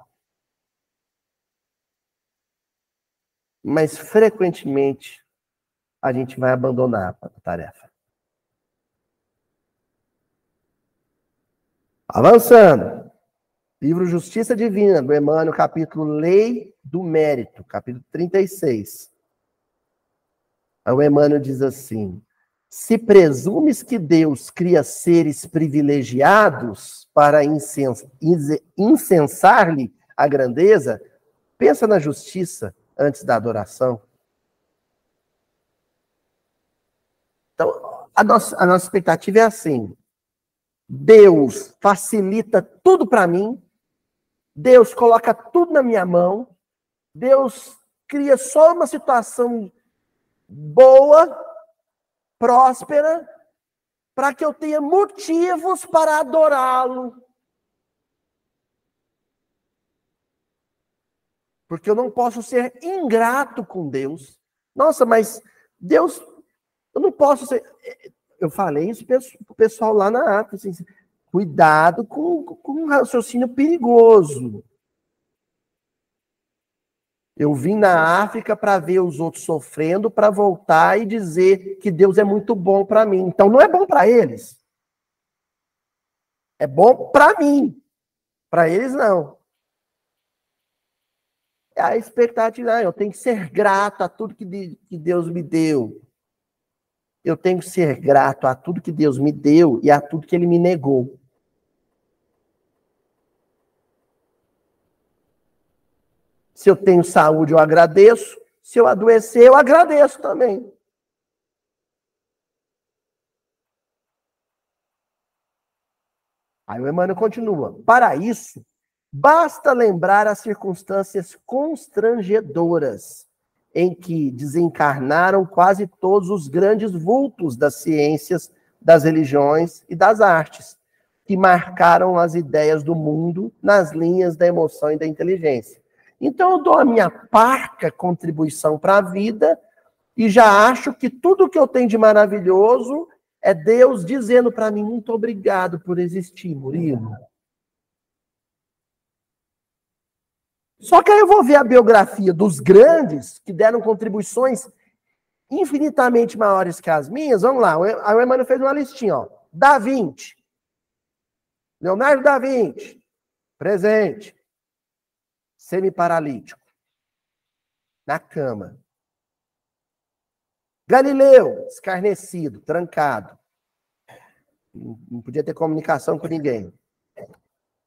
Mas frequentemente a gente vai abandonar a tarefa. Avançando. Livro Justiça Divina, do Emmanuel, capítulo Lei do Mérito, capítulo 36. O Emmanuel diz assim: se presumes que Deus cria seres privilegiados para incensar-lhe a grandeza, pensa na justiça antes da adoração. Então, a nossa, a nossa expectativa é assim: Deus facilita tudo para mim, Deus coloca tudo na minha mão, Deus cria só uma situação boa próspera, para que eu tenha motivos para adorá-lo. Porque eu não posso ser ingrato com Deus. Nossa, mas Deus, eu não posso ser. Eu falei isso para o pessoal lá na África. Assim, cuidado com, com um raciocínio perigoso. Eu vim na África para ver os outros sofrendo, para voltar e dizer que Deus é muito bom para mim. Então não é bom para eles. É bom para mim. Para eles não. É a expectativa, ah, eu tenho que ser grato a tudo que Deus me deu. Eu tenho que ser grato a tudo que Deus me deu e a tudo que ele me negou. Se eu tenho saúde, eu agradeço. Se eu adoecer, eu agradeço também. Aí o Emmanuel continua. Para isso, basta lembrar as circunstâncias constrangedoras em que desencarnaram quase todos os grandes vultos das ciências, das religiões e das artes, que marcaram as ideias do mundo nas linhas da emoção e da inteligência. Então eu dou a minha parca contribuição para a vida e já acho que tudo que eu tenho de maravilhoso é Deus dizendo para mim muito obrigado por existir, Murilo. Só que aí eu vou ver a biografia dos grandes que deram contribuições infinitamente maiores que as minhas. Vamos lá, o Emmanuel fez uma listinha, ó. Da Vinci. Leonardo da Vinci, presente semi-paralítico, na cama. Galileu, escarnecido, trancado. Não podia ter comunicação com ninguém.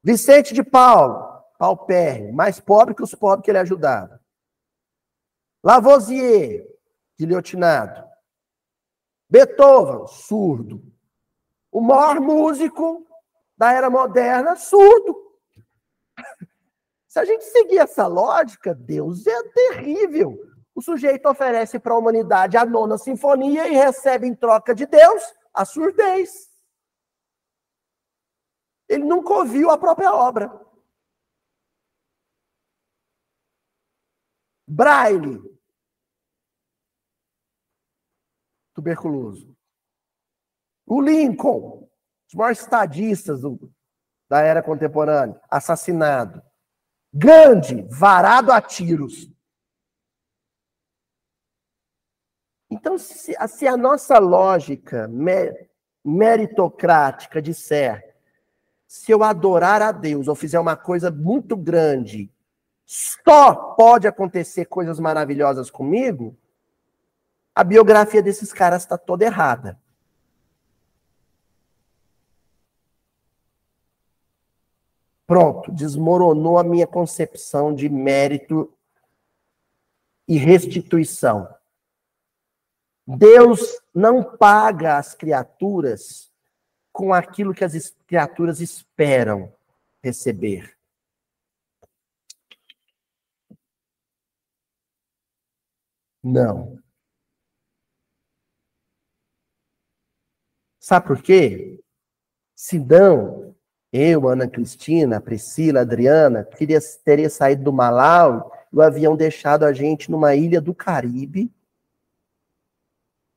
Vicente de Paulo, paupérrimo, mais pobre que os pobres que ele ajudava. Lavoisier, guilhotinado. Beethoven, surdo. O maior músico da era moderna, surdo. Se a gente seguir essa lógica, Deus é terrível. O sujeito oferece para a humanidade a nona sinfonia e recebe em troca de Deus a surdez. Ele nunca ouviu a própria obra. Braille. Tuberculoso. O Lincoln, os maiores estadistas do, da era contemporânea, assassinado. Gandhi, varado a tiros. Então, se, se a nossa lógica meritocrática disser se eu adorar a Deus ou fizer uma coisa muito grande, só pode acontecer coisas maravilhosas comigo, a biografia desses caras está toda errada. Pronto, desmoronou a minha concepção de mérito e restituição. Deus não paga as criaturas com aquilo que as criaturas esperam receber. Não. Sabe por quê? Sidão, eu, Ana Cristina, Priscila, Adriana, queria, teria saído do Malau e o avião deixado a gente numa ilha do Caribe,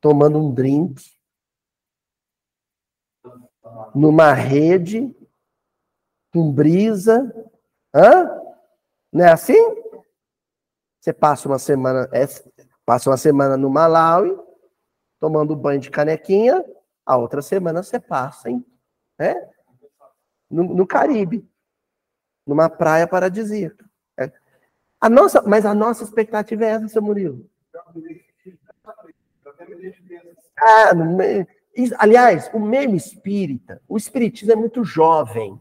tomando um drink, numa rede, com brisa. Hã? Não é assim? Você passa uma semana, é, passa uma semana no Malawi, tomando banho de canequinha, a outra semana você passa em, né? No, no Caribe, numa praia paradisíaca. É. A nossa, mas a nossa expectativa é essa, seu Murilo. Ah, aliás, o meio espírita, o espiritismo é muito jovem,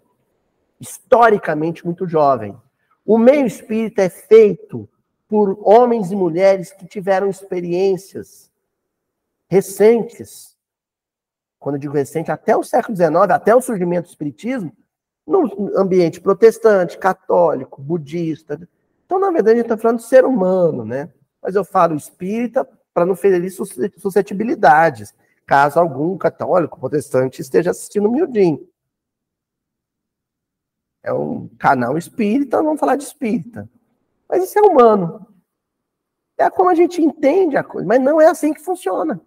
historicamente muito jovem. O meio espírita é feito por homens e mulheres que tiveram experiências recentes. Quando eu digo recente, até o século XIX, até o surgimento do espiritismo, no ambiente protestante, católico, budista. Então, na verdade, a gente está falando de ser humano, né? Mas eu falo espírita para não ferir suscetibilidades, caso algum católico, protestante esteja assistindo miudinho. É um canal espírita, vamos falar de espírita. Mas isso é humano. É como a gente entende a coisa, mas não é assim que funciona.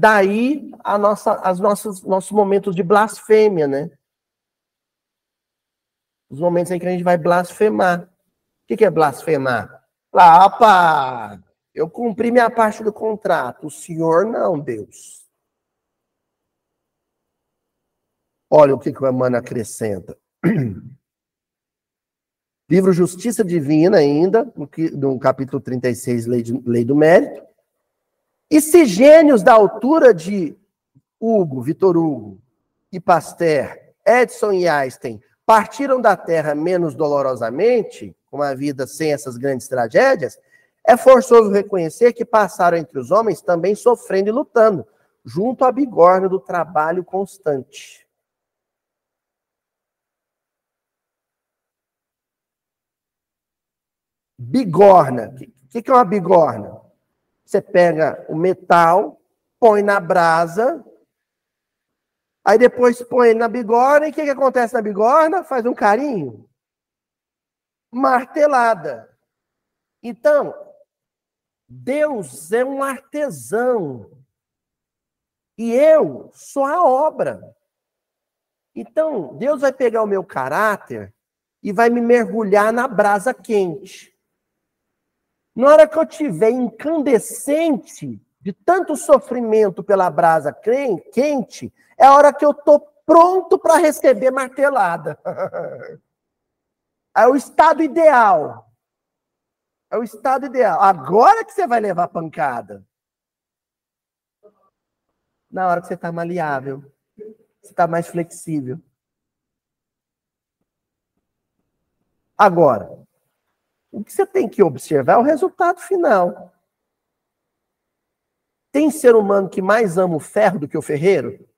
Daí a nossa, as nossas, nossos momentos de blasfêmia, né? Os momentos em que a gente vai blasfemar. O que, é blasfemar? Lá, opa, eu cumpri minha parte do contrato. O senhor não, Deus. Olha o que, que o Emmanuel acrescenta. Livro Justiça Divina, ainda, no, no capítulo 36, Lei, de, Lei do Mérito. E se gênios da altura de Hugo, Vitor Hugo e Pasteur, Edson e Einstein partiram da Terra menos dolorosamente, com uma vida sem essas grandes tragédias, é forçoso reconhecer que passaram entre os homens também sofrendo e lutando, junto à bigorna do trabalho constante. Bigorna. O que é uma bigorna? Você pega o metal, põe na brasa, aí depois põe na bigorna, e o que, que acontece na bigorna? Faz um carinho. Martelada. Então, Deus é um artesão. E eu sou a obra. Então, Deus vai pegar o meu caráter e vai me mergulhar na brasa quente. Na hora que eu tiver incandescente de tanto sofrimento pela brasa quente, é a hora que eu estou pronto para receber martelada. É o estado ideal. É o estado ideal. Agora que você vai levar pancada. Na hora que você está maleável. Você está mais flexível. Agora, o que você tem que observar é o resultado final. Tem ser humano que mais ama o ferro do que o ferreiro?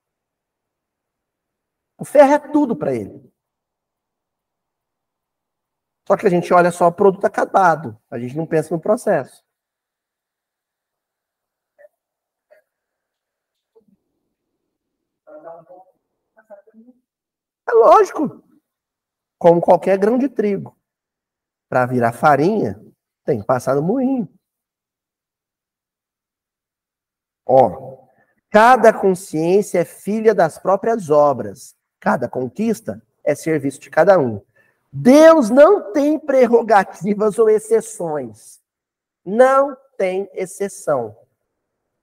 O ferro é tudo para ele. Só que a gente olha só o produto acabado, a gente não pensa no processo. É lógico. Como qualquer grão de trigo para virar farinha, tem que passar no moinho. Ó, Cada consciência é filha das próprias obras. Cada conquista é serviço de cada um. Deus não tem prerrogativas ou exceções. Não tem exceção.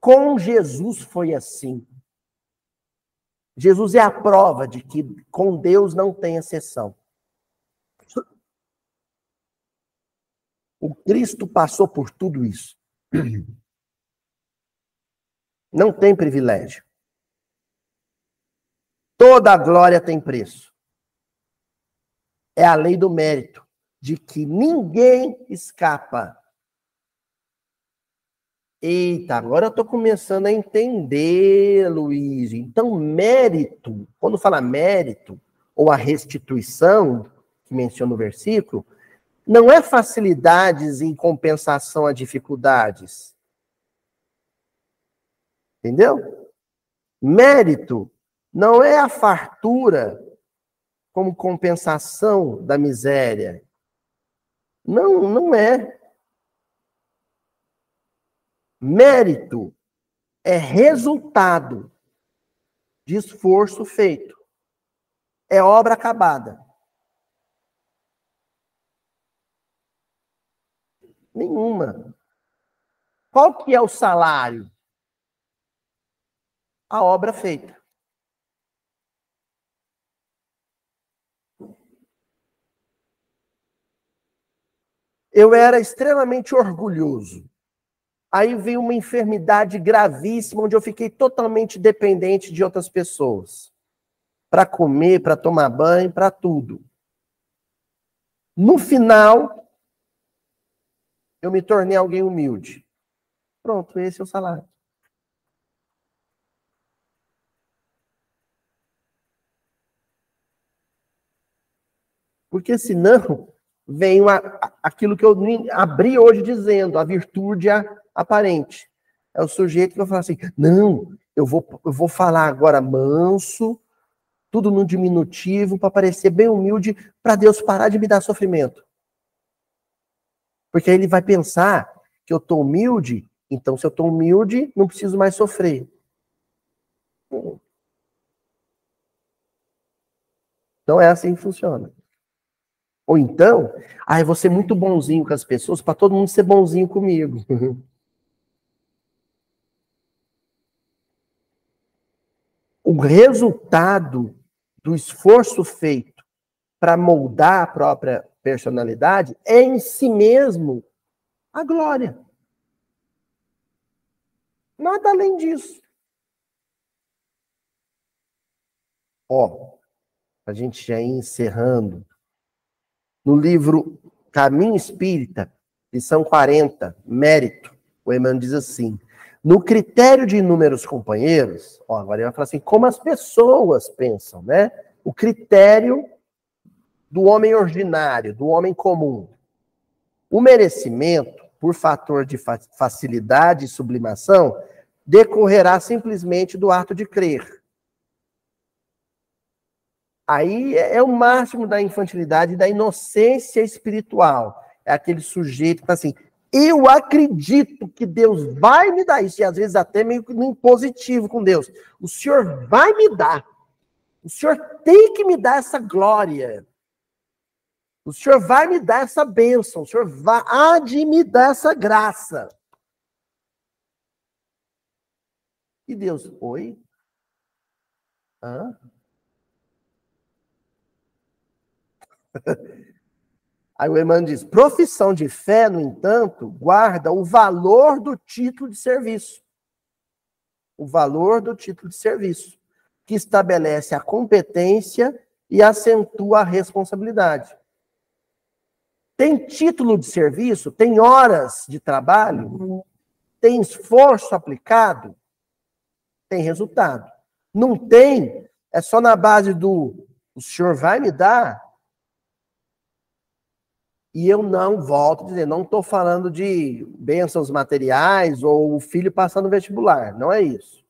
Com Jesus foi assim. Jesus é a prova de que com Deus não tem exceção. O Cristo passou por tudo isso. Não tem privilégio. Toda a glória tem preço. É a lei do mérito, de que ninguém escapa. Eita, agora eu estou começando a entender, Luiz. Então, mérito, quando fala mérito, ou a restituição, que menciona o versículo, não é facilidades em compensação a dificuldades. Entendeu? Mérito não é a fartura como compensação da miséria. Não, não é. Mérito é resultado de esforço feito. É obra acabada. Nenhuma. Qual que é o salário? A obra feita. Eu era extremamente orgulhoso. Aí veio uma enfermidade gravíssima, onde eu fiquei totalmente dependente de outras pessoas. Para comer, para tomar banho, para tudo. No final, eu me tornei alguém humilde. Pronto, esse é o salário. Porque senão vem uma, aquilo que eu abri hoje dizendo, a virtude aparente. É o sujeito que vai falar assim: não, eu vou, eu vou falar agora manso, tudo no diminutivo, para parecer bem humilde, para Deus parar de me dar sofrimento. Porque aí ele vai pensar que eu estou humilde, então se eu estou humilde, não preciso mais sofrer. Então é assim que funciona. Ou então, ah, eu vou ser muito bonzinho com as pessoas para todo mundo ser bonzinho comigo. o resultado do esforço feito para moldar a própria personalidade é em si mesmo a glória. Nada além disso. Ó, a gente já ir encerrando. No livro Caminho Espírita, lição 40, Mérito, o Emmanuel diz assim: no critério de inúmeros companheiros, ó, agora ele vai falar assim, como as pessoas pensam, né? O critério do homem ordinário, do homem comum. O merecimento, por fator de facilidade e sublimação, decorrerá simplesmente do ato de crer. Aí é, é o máximo da infantilidade da inocência espiritual. É aquele sujeito que fala assim: eu acredito que Deus vai me dar isso, e às vezes até meio impositivo com Deus. O Senhor vai me dar. O Senhor tem que me dar essa glória. O Senhor vai me dar essa bênção, o Senhor vai, há de me dar essa graça. E Deus, oi? Hã? Aí o Emmanuel diz: profissão de fé, no entanto, guarda o valor do título de serviço. O valor do título de serviço, que estabelece a competência e acentua a responsabilidade. Tem título de serviço, tem horas de trabalho, tem esforço aplicado, tem resultado. Não tem, é só na base do o senhor vai me dar. E eu não volto a dizer, não estou falando de bênçãos materiais ou o filho passando vestibular, não é isso.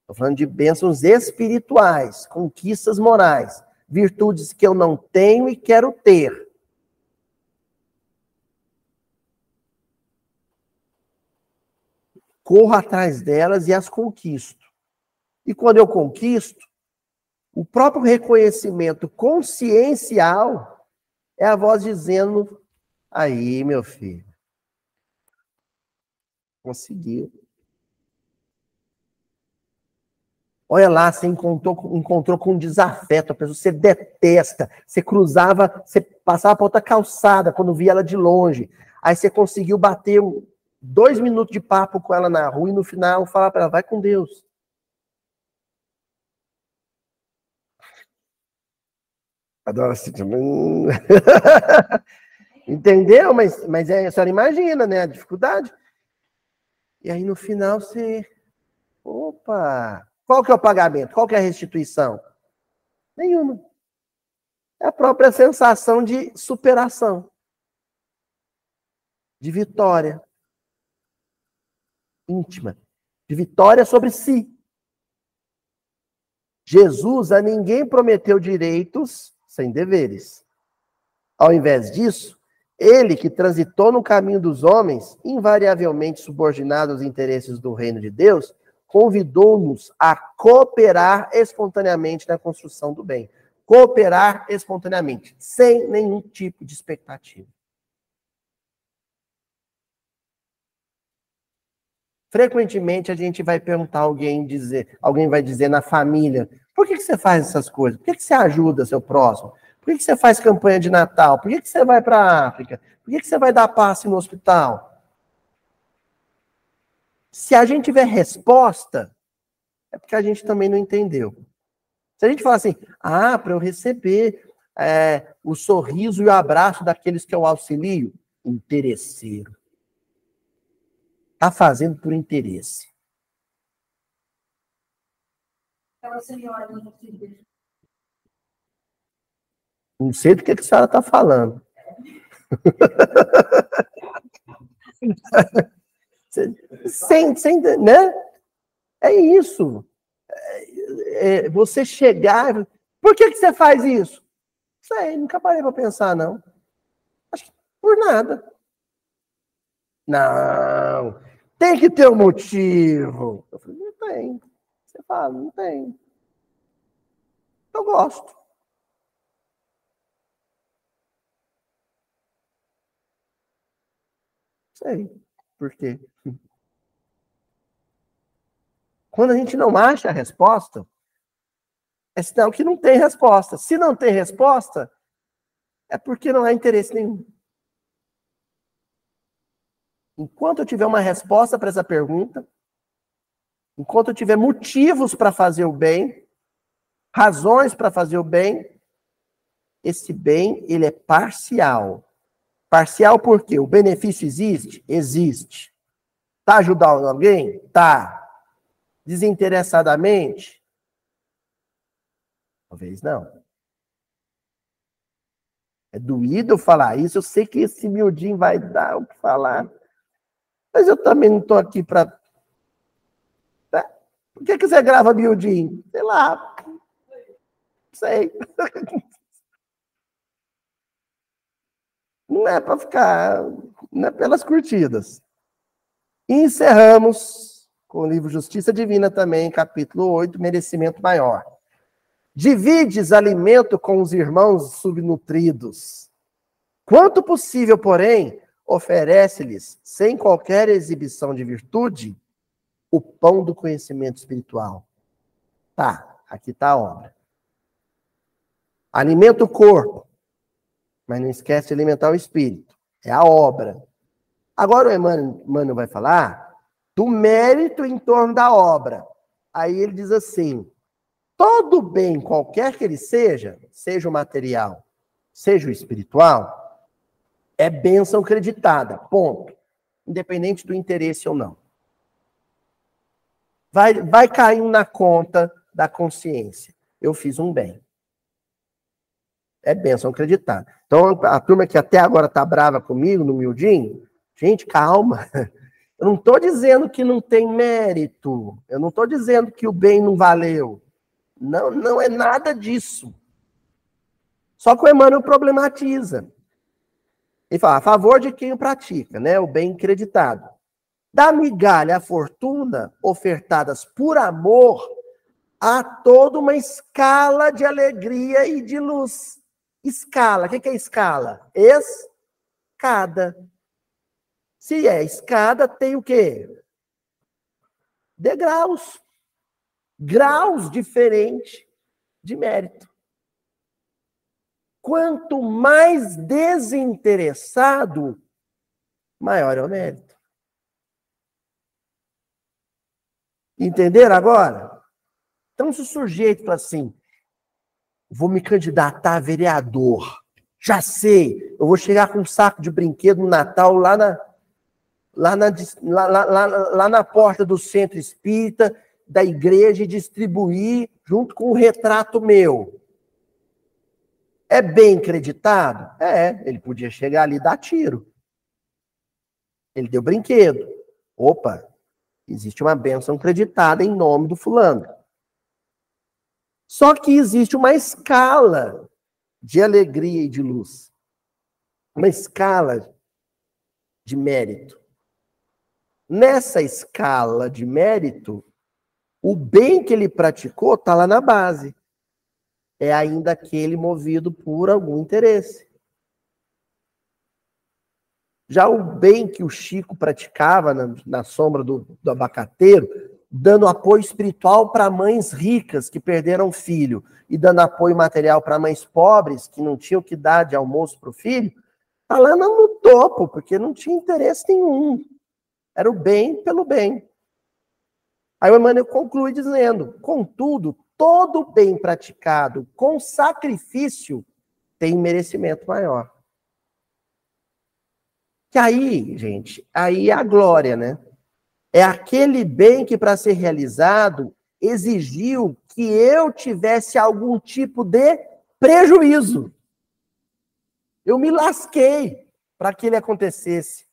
Estou falando de bênçãos espirituais, conquistas morais, virtudes que eu não tenho e quero ter. Corro atrás delas e as conquisto. E quando eu conquisto, o próprio reconhecimento consciencial é a voz dizendo: aí, meu filho, conseguiu. Olha lá, você encontrou, encontrou com um desafeto, a pessoa você detesta, você cruzava, você passava para outra calçada quando via ela de longe. Aí você conseguiu bater dois minutos de papo com ela na rua e no final falar para ela, vai com Deus. Adoro assim. Entendeu? Mas, mas é, a senhora imagina, né? A dificuldade. E aí no final você. Opa! Qual que é o pagamento? Qual que é a restituição? Nenhuma. É a própria sensação de superação, de vitória íntima, de vitória sobre si. Jesus a ninguém prometeu direitos sem deveres. Ao invés disso, ele que transitou no caminho dos homens, invariavelmente subordinado aos interesses do reino de Deus, convidou-nos a cooperar espontaneamente na construção do bem. Cooperar espontaneamente, sem nenhum tipo de expectativa. Frequentemente a gente vai perguntar alguém dizer, alguém vai dizer na família, por que, que você faz essas coisas? Por que, que você ajuda seu próximo? Por que, que você faz campanha de Natal? Por que, que você vai para a África? Por que, que você vai dar passe no hospital? Se a gente tiver resposta, é porque a gente também não entendeu. Se a gente falar assim, ah, para eu receber é, o sorriso e o abraço daqueles que eu auxilio, interesseiro. Está fazendo por interesse. Não sei do que, que a senhora está falando. sem, sem, né? É isso. É, é, você chegar. Por que, que você faz isso? Não sei, nunca parei para pensar, não. Acho que por nada. Não, tem que ter um motivo. Eu falei, não tem. Você fala, não tem. Eu gosto. Sei por quê. Quando a gente não acha a resposta, é sinal que não tem resposta. Se não tem resposta, é porque não há interesse nenhum. Enquanto eu tiver uma resposta para essa pergunta, enquanto eu tiver motivos para fazer o bem, razões para fazer o bem, esse bem ele é parcial. Parcial porque o benefício existe? Existe. Tá ajudando alguém? Tá. Desinteressadamente? Talvez não. É doído falar isso, eu sei que esse miudinho vai dar o que falar. Mas eu também não estou aqui para. Né? Por que, que você grava miudinho? Sei lá. Sei. Não é para ficar. Não é pelas curtidas. E encerramos com o livro Justiça Divina também, capítulo 8, Merecimento Maior. Divides alimento com os irmãos subnutridos. Quanto possível, porém, oferece-lhes, sem qualquer exibição de virtude, o pão do conhecimento espiritual. Tá, aqui está a obra. Alimenta o corpo, mas não esquece de alimentar o espírito. É a obra. Agora o Emmanuel vai falar do mérito em torno da obra. Aí ele diz assim: todo bem, qualquer que ele seja, seja o material, seja o espiritual, é bênção creditada, ponto. Independente do interesse ou não. Vai, vai cair na conta da consciência. Eu fiz um bem. É bênção creditada. Então, a turma que até agora está brava comigo, no miudinho, gente, calma. Eu não estou dizendo que não tem mérito. Eu não estou dizendo que o bem não valeu. Não, não é nada disso. Só que o Emmanuel problematiza. Ele fala, a favor de quem o pratica, né? O bem creditado. Da migalha a fortuna, ofertadas por amor, há toda uma escala de alegria e de luz. Escala, o que é escala? Escada. Se é escada, tem o quê? Degraus. Graus diferentes de mérito. Quanto mais desinteressado, maior é o mérito. Entenderam agora? Então, se o sujeito assim, vou me candidatar a vereador, já sei, eu vou chegar com um saco de brinquedo no Natal lá na, lá na, lá, lá, lá, na porta do centro espírita, da igreja e distribuir junto com o retrato meu. É bem acreditado? É, ele podia chegar ali e dar tiro. Ele deu brinquedo. Opa, existe uma bênção acreditada em nome do fulano. Só que existe uma escala de alegria e de luz. Uma escala de mérito. Nessa escala de mérito, o bem que ele praticou está lá na base. É ainda aquele movido por algum interesse. Já o bem que o Chico praticava na, na sombra do, do abacateiro, dando apoio espiritual para mães ricas que perderam filho e dando apoio material para mães pobres que não tinham que dar de almoço para o filho, está lá no topo, porque não tinha interesse nenhum. Era o bem pelo bem. Aí o Emmanuel conclui dizendo: contudo, todo bem praticado com sacrifício tem merecimento maior. Que aí, gente, aí é a glória, né? É aquele bem que, para ser realizado, exigiu que eu tivesse algum tipo de prejuízo. Eu me lasquei para que ele acontecesse.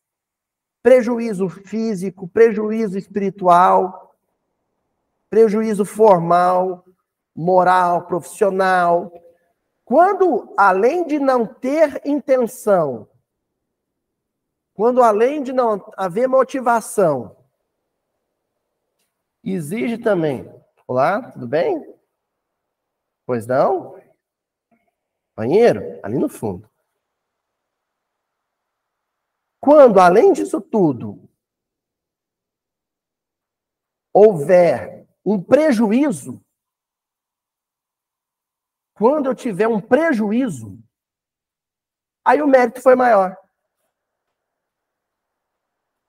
Prejuízo físico, prejuízo espiritual, prejuízo formal, moral, profissional. Quando, além de não ter intenção, quando além de não haver motivação, exige também. Olá, tudo bem? Pois não? Banheiro? Ali no fundo. Quando, além disso tudo, houver um prejuízo, quando eu tiver um prejuízo, aí o mérito foi maior.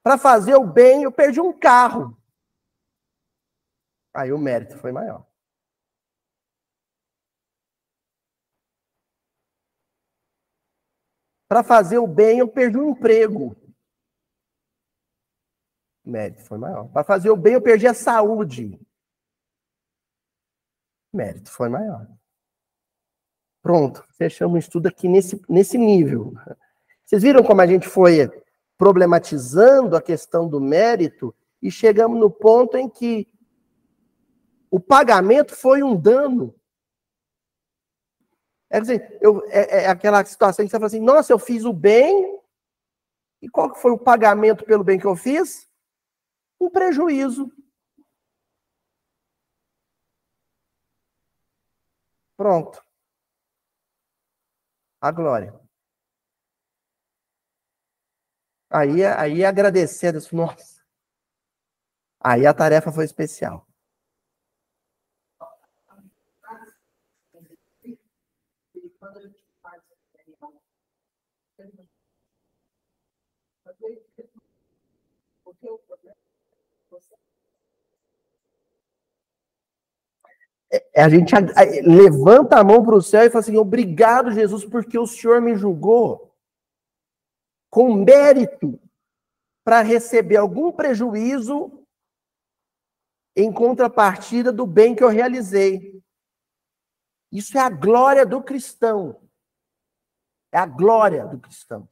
Para fazer o bem, eu perdi um carro. Aí o mérito foi maior. Para fazer o bem, eu perdi um emprego. O mérito foi maior. Para fazer o bem, eu perdi a saúde. Mérito foi maior. Pronto, fechamos o estudo aqui nesse, nesse nível. Vocês viram como a gente foi problematizando a questão do mérito e chegamos no ponto em que o pagamento foi um dano. É, dizer, eu, é, é aquela situação que você fala assim, nossa, eu fiz o bem, e qual que foi o pagamento pelo bem que eu fiz? Um prejuízo. Pronto. A glória. Aí, aí agradecer, nossa. Aí a tarefa foi especial. A gente levanta a mão para o céu e fala assim: obrigado, Jesus, porque o Senhor me julgou com mérito para receber algum prejuízo em contrapartida do bem que eu realizei. Isso é a glória do cristão. É a glória do cristão.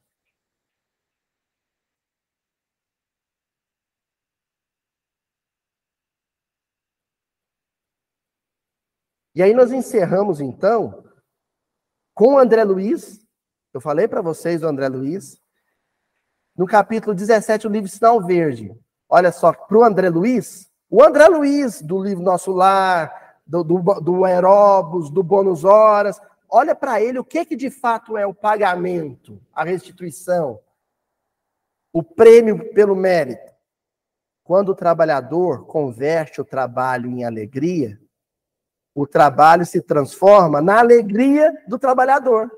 E aí nós encerramos então com André Luiz. Eu falei para vocês do André Luiz. No capítulo 17, o livro Sinal Verde. Olha só, para o André Luiz, o André Luiz, do livro Nosso Lar, do, do, do aeróbus, do bônus horas. Olha para ele o que, que de fato é o pagamento, a restituição, o prêmio pelo mérito. Quando o trabalhador converte o trabalho em alegria, o trabalho se transforma na alegria do trabalhador.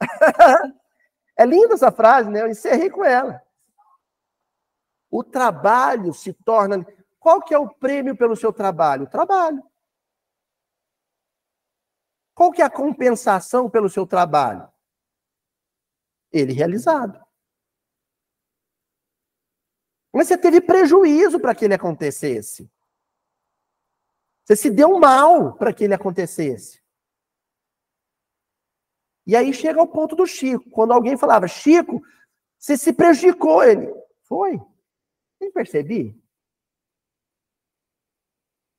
é linda essa frase, né? Eu encerrei com ela. O trabalho se torna. Qual que é o prêmio pelo seu trabalho? Trabalho. Qual que é a compensação pelo seu trabalho? Ele realizado. Mas você teve prejuízo para que ele acontecesse. Você se deu mal para que ele acontecesse. E aí chega ao ponto do Chico. Quando alguém falava, Chico, você se prejudicou. Ele, foi. Nem percebi.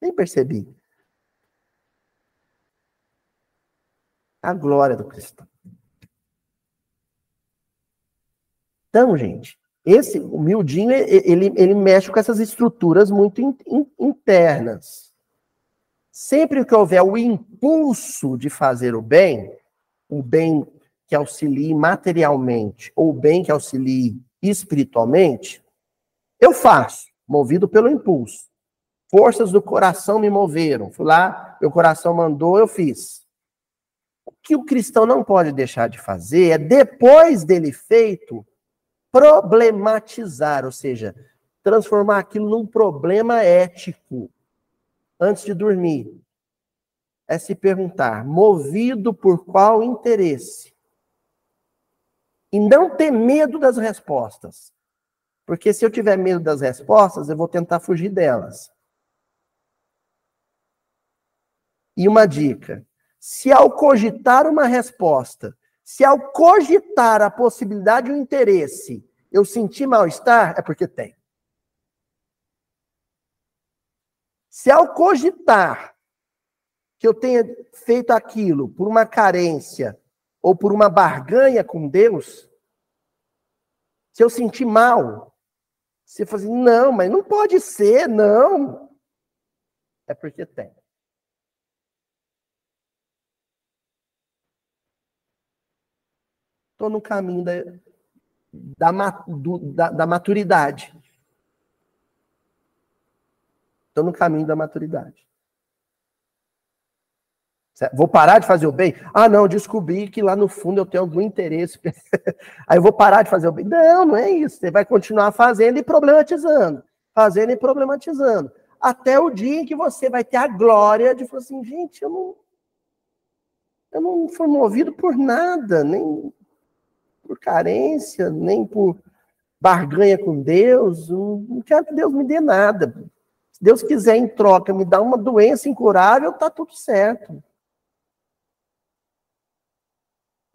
Nem percebi. A glória do cristão. Então, gente, esse humildinho, ele, ele mexe com essas estruturas muito in, in, internas. Sempre que houver o impulso de fazer o bem, o bem que auxilie materialmente ou o bem que auxilie espiritualmente, eu faço, movido pelo impulso. Forças do coração me moveram. Fui lá, meu coração mandou, eu fiz. O que o cristão não pode deixar de fazer é, depois dele feito, problematizar, ou seja, transformar aquilo num problema ético antes de dormir é se perguntar: movido por qual interesse? E não ter medo das respostas. Porque se eu tiver medo das respostas, eu vou tentar fugir delas. E uma dica: se ao cogitar uma resposta, se ao cogitar a possibilidade ou interesse, eu sentir mal-estar, é porque tem. Se ao cogitar que eu tenha feito aquilo por uma carência ou por uma barganha com Deus, se eu sentir mal, se eu fazer, assim, não, mas não pode ser, não. É porque tem. Estou no caminho da, da, da, da maturidade. Estou no caminho da maturidade. Vou parar de fazer o bem? Ah, não, descobri que lá no fundo eu tenho algum interesse. Aí eu vou parar de fazer o bem. Não, não é isso. Você vai continuar fazendo e problematizando. Fazendo e problematizando. Até o dia em que você vai ter a glória de falar assim, gente, eu não. Eu não fui movido por nada, nem por carência, nem por barganha com Deus. Não quero que Deus me dê nada. Se Deus quiser, em troca, me dar uma doença incurável, tá tudo certo.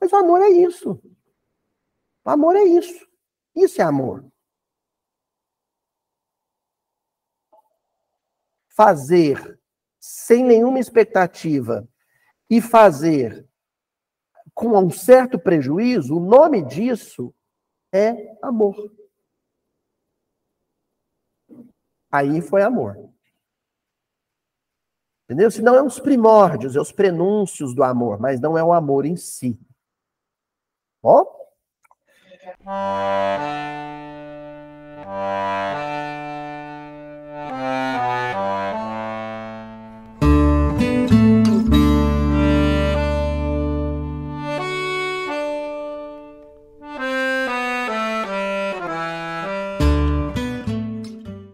Mas o amor é isso. O amor é isso. Isso é amor. Fazer sem nenhuma expectativa e fazer com um certo prejuízo, o nome disso é amor. Aí foi amor. Entendeu? Senão é os primórdios, é os prenúncios do amor, mas não é o amor em si. Ó.